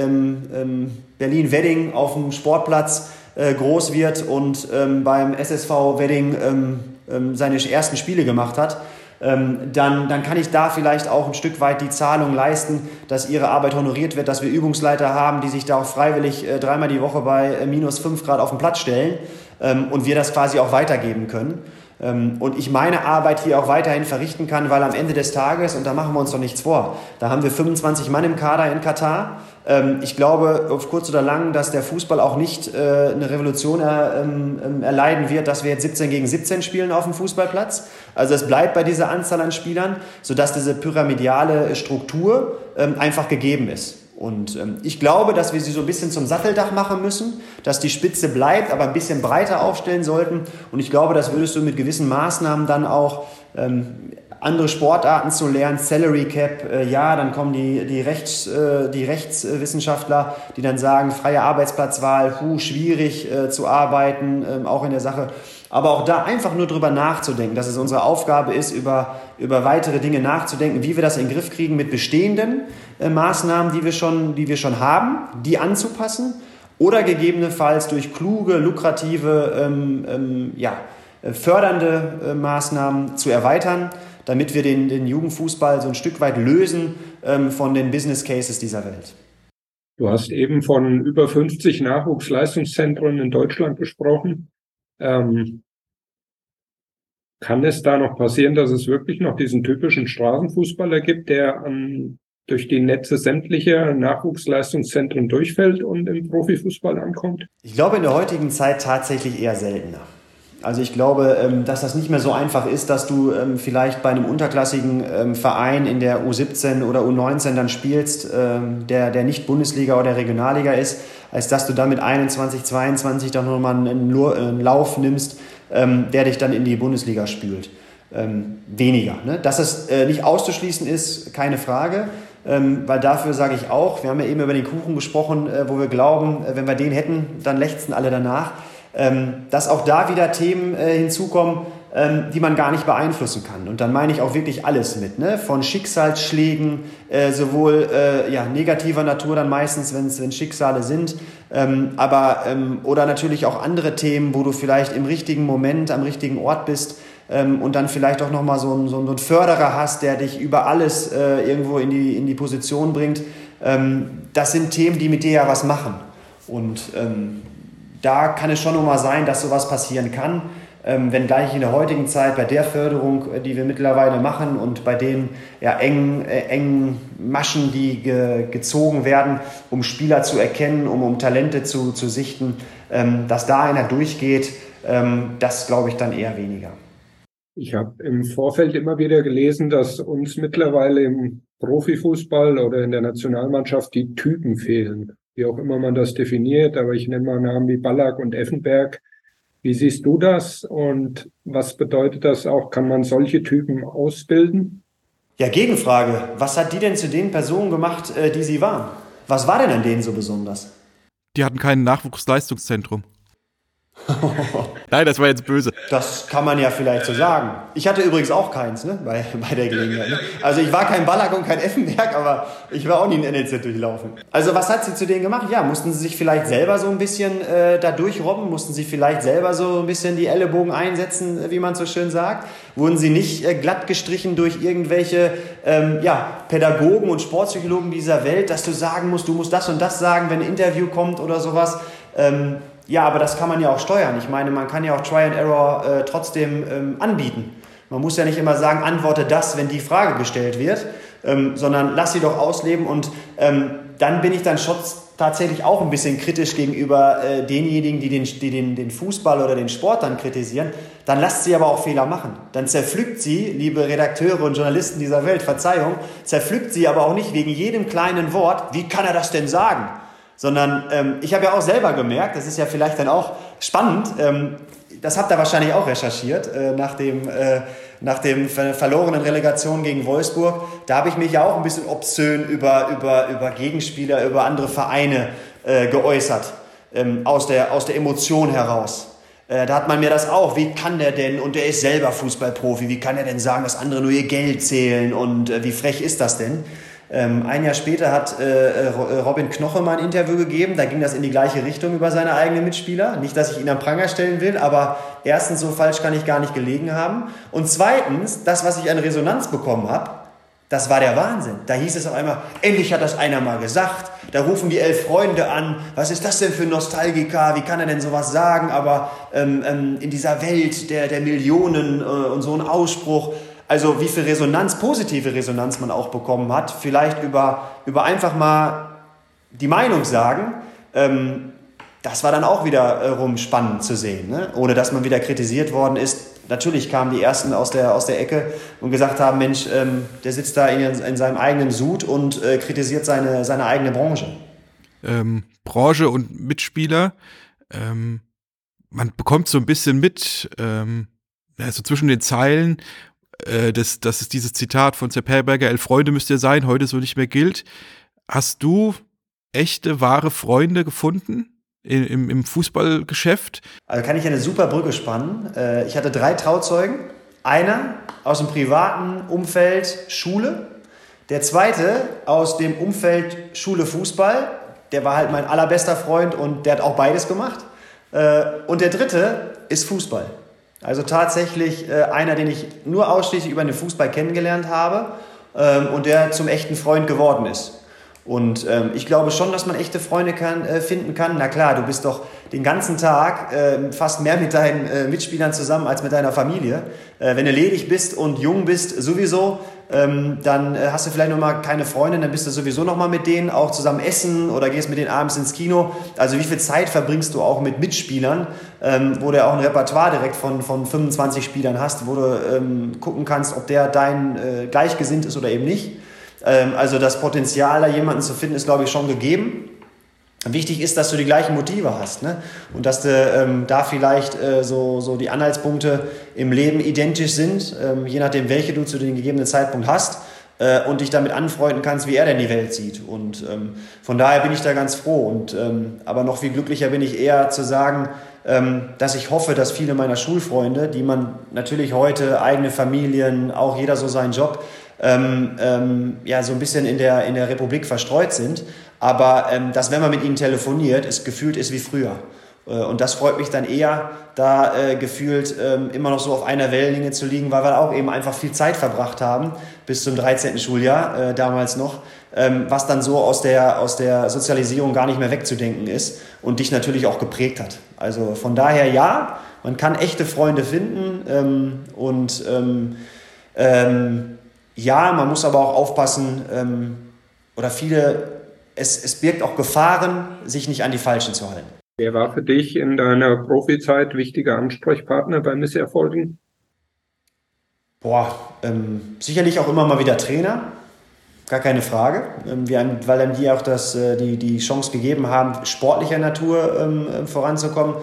Berlin-Wedding auf dem Sportplatz äh, groß wird und ähm, beim SSV Wedding ähm, seine ersten Spiele gemacht hat, ähm, dann, dann kann ich da vielleicht auch ein Stück weit die Zahlung leisten, dass ihre Arbeit honoriert wird, dass wir Übungsleiter haben, die sich da auch freiwillig äh, dreimal die Woche bei äh, minus fünf Grad auf den Platz stellen ähm, und wir das quasi auch weitergeben können. Ähm, und ich meine Arbeit hier auch weiterhin verrichten kann, weil am Ende des Tages, und da machen wir uns doch nichts vor, da haben wir 25 Mann im Kader in Katar. Ähm, ich glaube auf kurz oder lang, dass der Fußball auch nicht äh, eine Revolution ähm, erleiden wird, dass wir jetzt 17 gegen 17 spielen auf dem Fußballplatz. Also es bleibt bei dieser Anzahl an Spielern, sodass diese pyramidiale Struktur einfach gegeben ist. Und ähm, ich glaube, dass wir sie so ein bisschen zum Satteldach machen müssen, dass die Spitze bleibt, aber ein bisschen breiter aufstellen sollten. Und ich glaube, das würdest du mit gewissen Maßnahmen dann auch ähm, andere Sportarten zu lernen, Salary Cap, äh, ja, dann kommen die, die, Rechts, äh, die Rechtswissenschaftler, die dann sagen, freie Arbeitsplatzwahl, hu, schwierig äh, zu arbeiten, ähm, auch in der Sache aber auch da einfach nur drüber nachzudenken, dass es unsere Aufgabe ist, über, über weitere Dinge nachzudenken, wie wir das in den Griff kriegen mit bestehenden äh, Maßnahmen, die wir, schon, die wir schon haben, die anzupassen oder gegebenenfalls durch kluge, lukrative, ähm, ähm, ja, äh, fördernde äh, Maßnahmen zu erweitern, damit wir den, den Jugendfußball so ein Stück weit lösen ähm, von den Business Cases dieser Welt. Du hast eben von über 50 Nachwuchsleistungszentren in Deutschland gesprochen. Ähm, kann es da noch passieren, dass es wirklich noch diesen typischen Straßenfußballer gibt, der an, durch die Netze sämtlicher Nachwuchsleistungszentren durchfällt und im Profifußball ankommt? Ich glaube in der heutigen Zeit tatsächlich eher seltener. Also ich glaube, ähm, dass das nicht mehr so einfach ist, dass du ähm, vielleicht bei einem unterklassigen ähm, Verein in der U17 oder U19 dann spielst, der, der nicht Bundesliga oder Regionalliga ist, als dass du dann mit 21, 22 dann nochmal einen Lauf nimmst, der dich dann in die Bundesliga spült. Weniger. Ne? Dass es äh, nicht auszuschließen ist, keine Frage. weil dafür sage ich auch, wir haben ja eben über den Kuchen gesprochen, äh, wo wir glauben, äh, wenn wir den hätten, dann lechzen alle danach. Ähm, dass auch da wieder Themen äh, hinzukommen, ähm, die man gar nicht beeinflussen kann. Und dann meine ich auch wirklich alles mit, ne? von Schicksalsschlägen, äh, sowohl äh, ja, negativer Natur dann meistens, wenn es Schicksale sind, ähm, aber ähm, oder natürlich auch andere Themen, wo du vielleicht im richtigen Moment am richtigen Ort bist ähm, und dann vielleicht auch nochmal so, einen, so einen Förderer hast, der dich über alles äh, irgendwo in die, in die Position bringt. Das sind Themen, die mit dir ja was machen. Und da kann es schon nochmal sein, dass sowas passieren kann ähm, wenngleich in der heutigen Zeit bei der Förderung, äh, die wir mittlerweile machen und bei den ja, engen, äh, engen Maschen, die ge, gezogen werden, um Spieler zu erkennen, um, um Talente zu, zu sichten, ähm, dass da einer durchgeht, ähm, das glaube ich dann eher weniger. Ich habe im Vorfeld immer wieder gelesen, dass uns mittlerweile im Profifußball oder in der Nationalmannschaft die Typen fehlen. Wie auch immer man das definiert, aber ich nenne mal Namen wie Ballack und Effenberg, wie siehst du das und was bedeutet das auch? Kann man solche Typen ausbilden? Ja, Gegenfrage. Was hat die denn zu den Personen gemacht, äh, die sie waren? Was war denn an denen so besonders? Die hatten kein Nachwuchsleistungszentrum. Nein, das war jetzt böse. Das kann man ja vielleicht so sagen. Ich hatte übrigens auch keins ne, bei, bei der Gelegenheit. Ne? Also ich war kein Ballack und kein Effenberg, aber ich war auch nie in NLZ durchlaufen. Also was hat sie zu denen gemacht? Ja, mussten sie sich vielleicht selber so ein bisschen äh, da durchrobben? Mussten sie vielleicht selber so ein bisschen die Ellenbogen einsetzen, wie man so schön sagt? Wurden sie nicht äh, glatt gestrichen durch irgendwelche ähm, ja, Pädagogen und Sportpsychologen dieser Welt, dass du sagen musst, du musst das und das sagen, wenn ein Interview kommt oder sowas? Ähm, ja, aber das kann man ja auch steuern. Ich meine, man kann ja auch Try and Error äh, trotzdem ähm, anbieten. Man muss ja nicht immer sagen, antworte das, wenn die Frage gestellt wird, ähm, sondern lass sie doch ausleben und ähm, dann bin ich dann schon tatsächlich auch ein bisschen kritisch gegenüber äh, denjenigen, die, den, die den, den Fußball oder den Sport dann kritisieren. Dann lasst sie aber auch Fehler machen. Dann zerpflückt sie, liebe Redakteure und Journalisten dieser Welt, Verzeihung, zerpflückt sie aber auch nicht wegen jedem kleinen Wort, wie kann er das denn sagen? Sondern ähm, ich habe ja auch selber gemerkt, das ist ja vielleicht dann auch spannend, ähm, das habt ihr wahrscheinlich auch recherchiert, äh, nach dem, äh, nach dem ver verlorenen Relegation gegen Wolfsburg. Da habe ich mich ja auch ein bisschen obszön über, über, über Gegenspieler, über andere Vereine äh, geäußert, ähm, aus, der, aus der Emotion heraus. Äh, da hat man mir das auch, wie kann der denn, und der ist selber Fußballprofi, wie kann er denn sagen, dass andere nur ihr Geld zählen und äh, wie frech ist das denn? Ähm, ein Jahr später hat äh, äh, Robin Knoche mal ein Interview gegeben, da ging das in die gleiche Richtung über seine eigenen Mitspieler. Nicht, dass ich ihn am Pranger stellen will, aber erstens, so falsch kann ich gar nicht gelegen haben. Und zweitens, das, was ich an Resonanz bekommen habe, das war der Wahnsinn. Da hieß es auf einmal, endlich hat das einer mal gesagt. Da rufen die elf Freunde an. Was ist das denn für ein Nostalgiker? Wie kann er denn sowas sagen? Aber ähm, ähm, in dieser Welt der, der Millionen äh, und so ein Ausspruch. Also wie viel Resonanz, positive Resonanz man auch bekommen hat, vielleicht über, über einfach mal die Meinung sagen, ähm, das war dann auch wiederum äh, spannend zu sehen, ne? ohne dass man wieder kritisiert worden ist. Natürlich kamen die Ersten aus der, aus der Ecke und gesagt haben, Mensch, ähm, der sitzt da in, in seinem eigenen Sud und äh, kritisiert seine, seine eigene Branche. Ähm, Branche und Mitspieler, ähm, man bekommt so ein bisschen mit, also zwischen den Zeilen, äh, das, das ist dieses Zitat von Sepp Herberger, elf Freunde müsst ihr sein, heute so nicht mehr gilt. Hast du echte, wahre Freunde gefunden? Im, im Fußballgeschäft? Also kann ich eine super Brücke spannen. Äh, ich hatte drei Trauzeugen. Einer aus dem privaten Umfeld Schule. Der zweite aus dem Umfeld Schule Fußball. Der war halt mein allerbester Freund und der hat auch beides gemacht. Äh, und der dritte ist Fußball. Also tatsächlich äh, einer, den ich nur ausschließlich über den Fußball kennengelernt habe ähm, und der zum echten Freund geworden ist. Und ähm, ich glaube schon, dass man echte Freunde kann, äh, finden kann. Na klar, du bist doch den ganzen Tag äh, fast mehr mit deinen äh, Mitspielern zusammen als mit deiner Familie. Äh, wenn du ledig bist und jung bist, sowieso, ähm, dann äh, hast du vielleicht noch mal keine Freundin, dann bist du sowieso noch mal mit denen auch zusammen essen oder gehst mit denen abends ins Kino. Also wie viel Zeit verbringst du auch mit Mitspielern, ähm, wo du auch ein Repertoire direkt von, von 25 Spielern hast, wo du ähm, gucken kannst, ob der dein äh, gleichgesinnt ist oder eben nicht. Ähm, also das Potenzial, da jemanden zu finden, ist, glaube ich, schon gegeben. Wichtig ist, dass du die gleichen Motive hast ne? und dass du, ähm, da vielleicht äh, so, so die Anhaltspunkte im Leben identisch sind, ähm, je nachdem, welche du zu dem gegebenen Zeitpunkt hast äh, und dich damit anfreunden kannst, wie er denn die Welt sieht. Und ähm, von daher bin ich da ganz froh. Und, ähm, aber noch viel glücklicher bin ich eher zu sagen, ähm, dass ich hoffe, dass viele meiner Schulfreunde, die man natürlich heute, eigene Familien, auch jeder so seinen Job, ähm, ähm, ja, so ein bisschen in der, in der Republik verstreut sind. Aber ähm, dass, wenn man mit ihnen telefoniert, es gefühlt ist wie früher. Äh, und das freut mich dann eher, da äh, gefühlt ähm, immer noch so auf einer Wellenlinie zu liegen, weil wir auch eben einfach viel Zeit verbracht haben, bis zum 13. Schuljahr äh, damals noch, ähm, was dann so aus der, aus der Sozialisierung gar nicht mehr wegzudenken ist und dich natürlich auch geprägt hat. Also von daher ja, man kann echte Freunde finden ähm, und ähm, ähm, ja, man muss aber auch aufpassen, ähm, oder viele, es, es birgt auch Gefahren, sich nicht an die Falschen zu halten. Wer war für dich in deiner Profizeit wichtiger Ansprechpartner bei Misserfolgen? Boah, ähm, sicherlich auch immer mal wieder Trainer, gar keine Frage, ähm, wir, weil dann die auch das, äh, die, die Chance gegeben haben, sportlicher Natur ähm, äh, voranzukommen.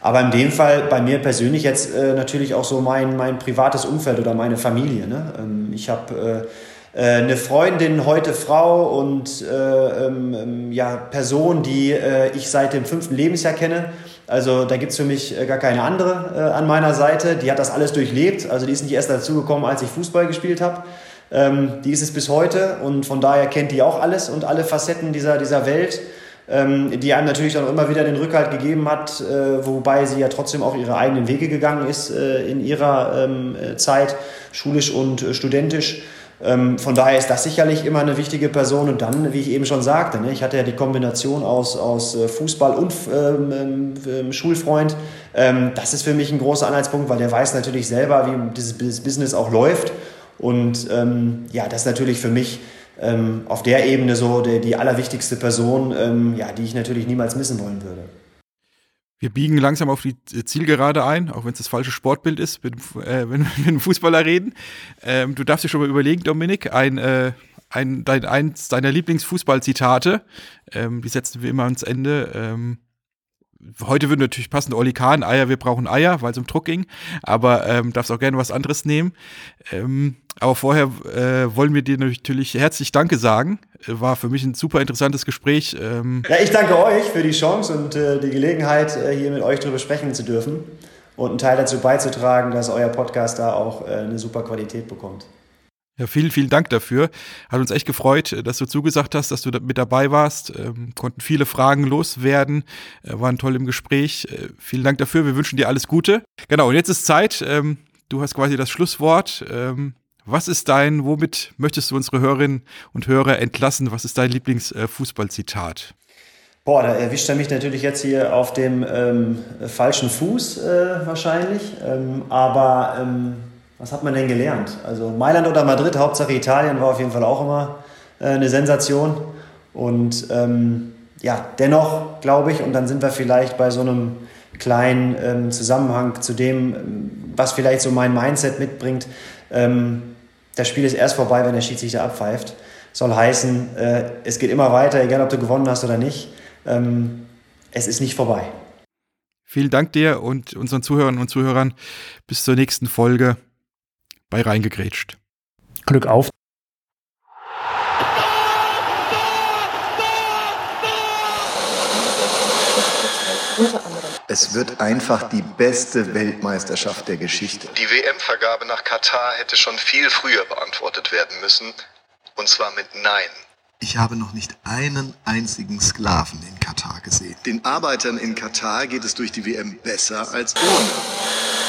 Aber in dem Fall bei mir persönlich jetzt äh, natürlich auch so mein, mein privates Umfeld oder meine Familie. Ne? Ähm, ich habe äh, eine Freundin, heute Frau und äh, ähm, ähm, ja, Person, die äh, ich seit dem fünften Lebensjahr kenne. Also da gibt's für mich äh, gar keine andere äh, an meiner Seite. Die hat das alles durchlebt. Also die ist nicht erst dazugekommen, als ich Fußball gespielt habe. Ähm, die ist es bis heute und von daher kennt die auch alles und alle Facetten dieser, dieser Welt, ähm, die einem natürlich auch immer wieder den Rückhalt gegeben hat, äh, wobei sie ja trotzdem auch ihre eigenen Wege gegangen ist äh, in ihrer ähm, Zeit, schulisch und äh, studentisch. Ähm, von daher ist das sicherlich immer eine wichtige Person. Und dann, wie ich eben schon sagte, ne, ich hatte ja die Kombination aus, aus äh, Fußball und ähm, ähm, ähm, Schulfreund. Ähm, das ist für mich ein großer Anhaltspunkt, weil der weiß natürlich selber, wie dieses Business auch läuft. Und ähm, ja, das ist natürlich für mich auf der Ebene so die, die allerwichtigste Person, ja, die ich natürlich niemals missen wollen würde. Wir biegen langsam auf die Zielgerade ein, auch wenn es das falsche Sportbild ist, wenn, äh, wenn wir mit einem Fußballer reden. Ähm, du darfst dir schon mal überlegen, Dominik, ein, äh, ein, dein, eins deiner Lieblingsfußballzitate, ähm, die setzen wir immer ans Ende. Ähm, heute würde natürlich passen, Oli Kahn, Eier, wir brauchen Eier, weil es um Druck ging, aber ähm, darfst auch gerne was anderes nehmen. Ähm, aber vorher äh, wollen wir dir natürlich herzlich Danke sagen. War für mich ein super interessantes Gespräch. Ähm ja, ich danke euch für die Chance und äh, die Gelegenheit, äh, hier mit euch darüber sprechen zu dürfen und einen Teil dazu beizutragen, dass euer Podcast da auch äh, eine super Qualität bekommt. Ja, vielen, vielen Dank dafür. Hat uns echt gefreut, dass du zugesagt hast, dass du mit dabei warst. Ähm, konnten viele Fragen loswerden, äh, waren toll im Gespräch. Äh, vielen Dank dafür. Wir wünschen dir alles Gute. Genau, und jetzt ist Zeit. Ähm, du hast quasi das Schlusswort. Ähm, was ist dein, womit möchtest du unsere Hörerinnen und Hörer entlassen? Was ist dein Lieblingsfußballzitat? Boah, da erwischt er mich natürlich jetzt hier auf dem ähm, falschen Fuß äh, wahrscheinlich. Ähm, aber ähm, was hat man denn gelernt? Also Mailand oder Madrid, Hauptsache Italien war auf jeden Fall auch immer äh, eine Sensation. Und ähm, ja, dennoch glaube ich, und dann sind wir vielleicht bei so einem kleinen ähm, Zusammenhang zu dem, was vielleicht so mein Mindset mitbringt. Ähm, das Spiel ist erst vorbei, wenn der Schiedsrichter abpfeift. Soll heißen, äh, es geht immer weiter, egal ob du gewonnen hast oder nicht. Ähm, es ist nicht vorbei. Vielen Dank dir und unseren Zuhörern und Zuhörern. Bis zur nächsten Folge bei Reingegrätscht. Glück auf. Es wird einfach die beste Weltmeisterschaft der Geschichte. Die WM-Vergabe nach Katar hätte schon viel früher beantwortet werden müssen. Und zwar mit Nein. Ich habe noch nicht einen einzigen Sklaven in Katar gesehen. Den Arbeitern in Katar geht es durch die WM besser als ohne.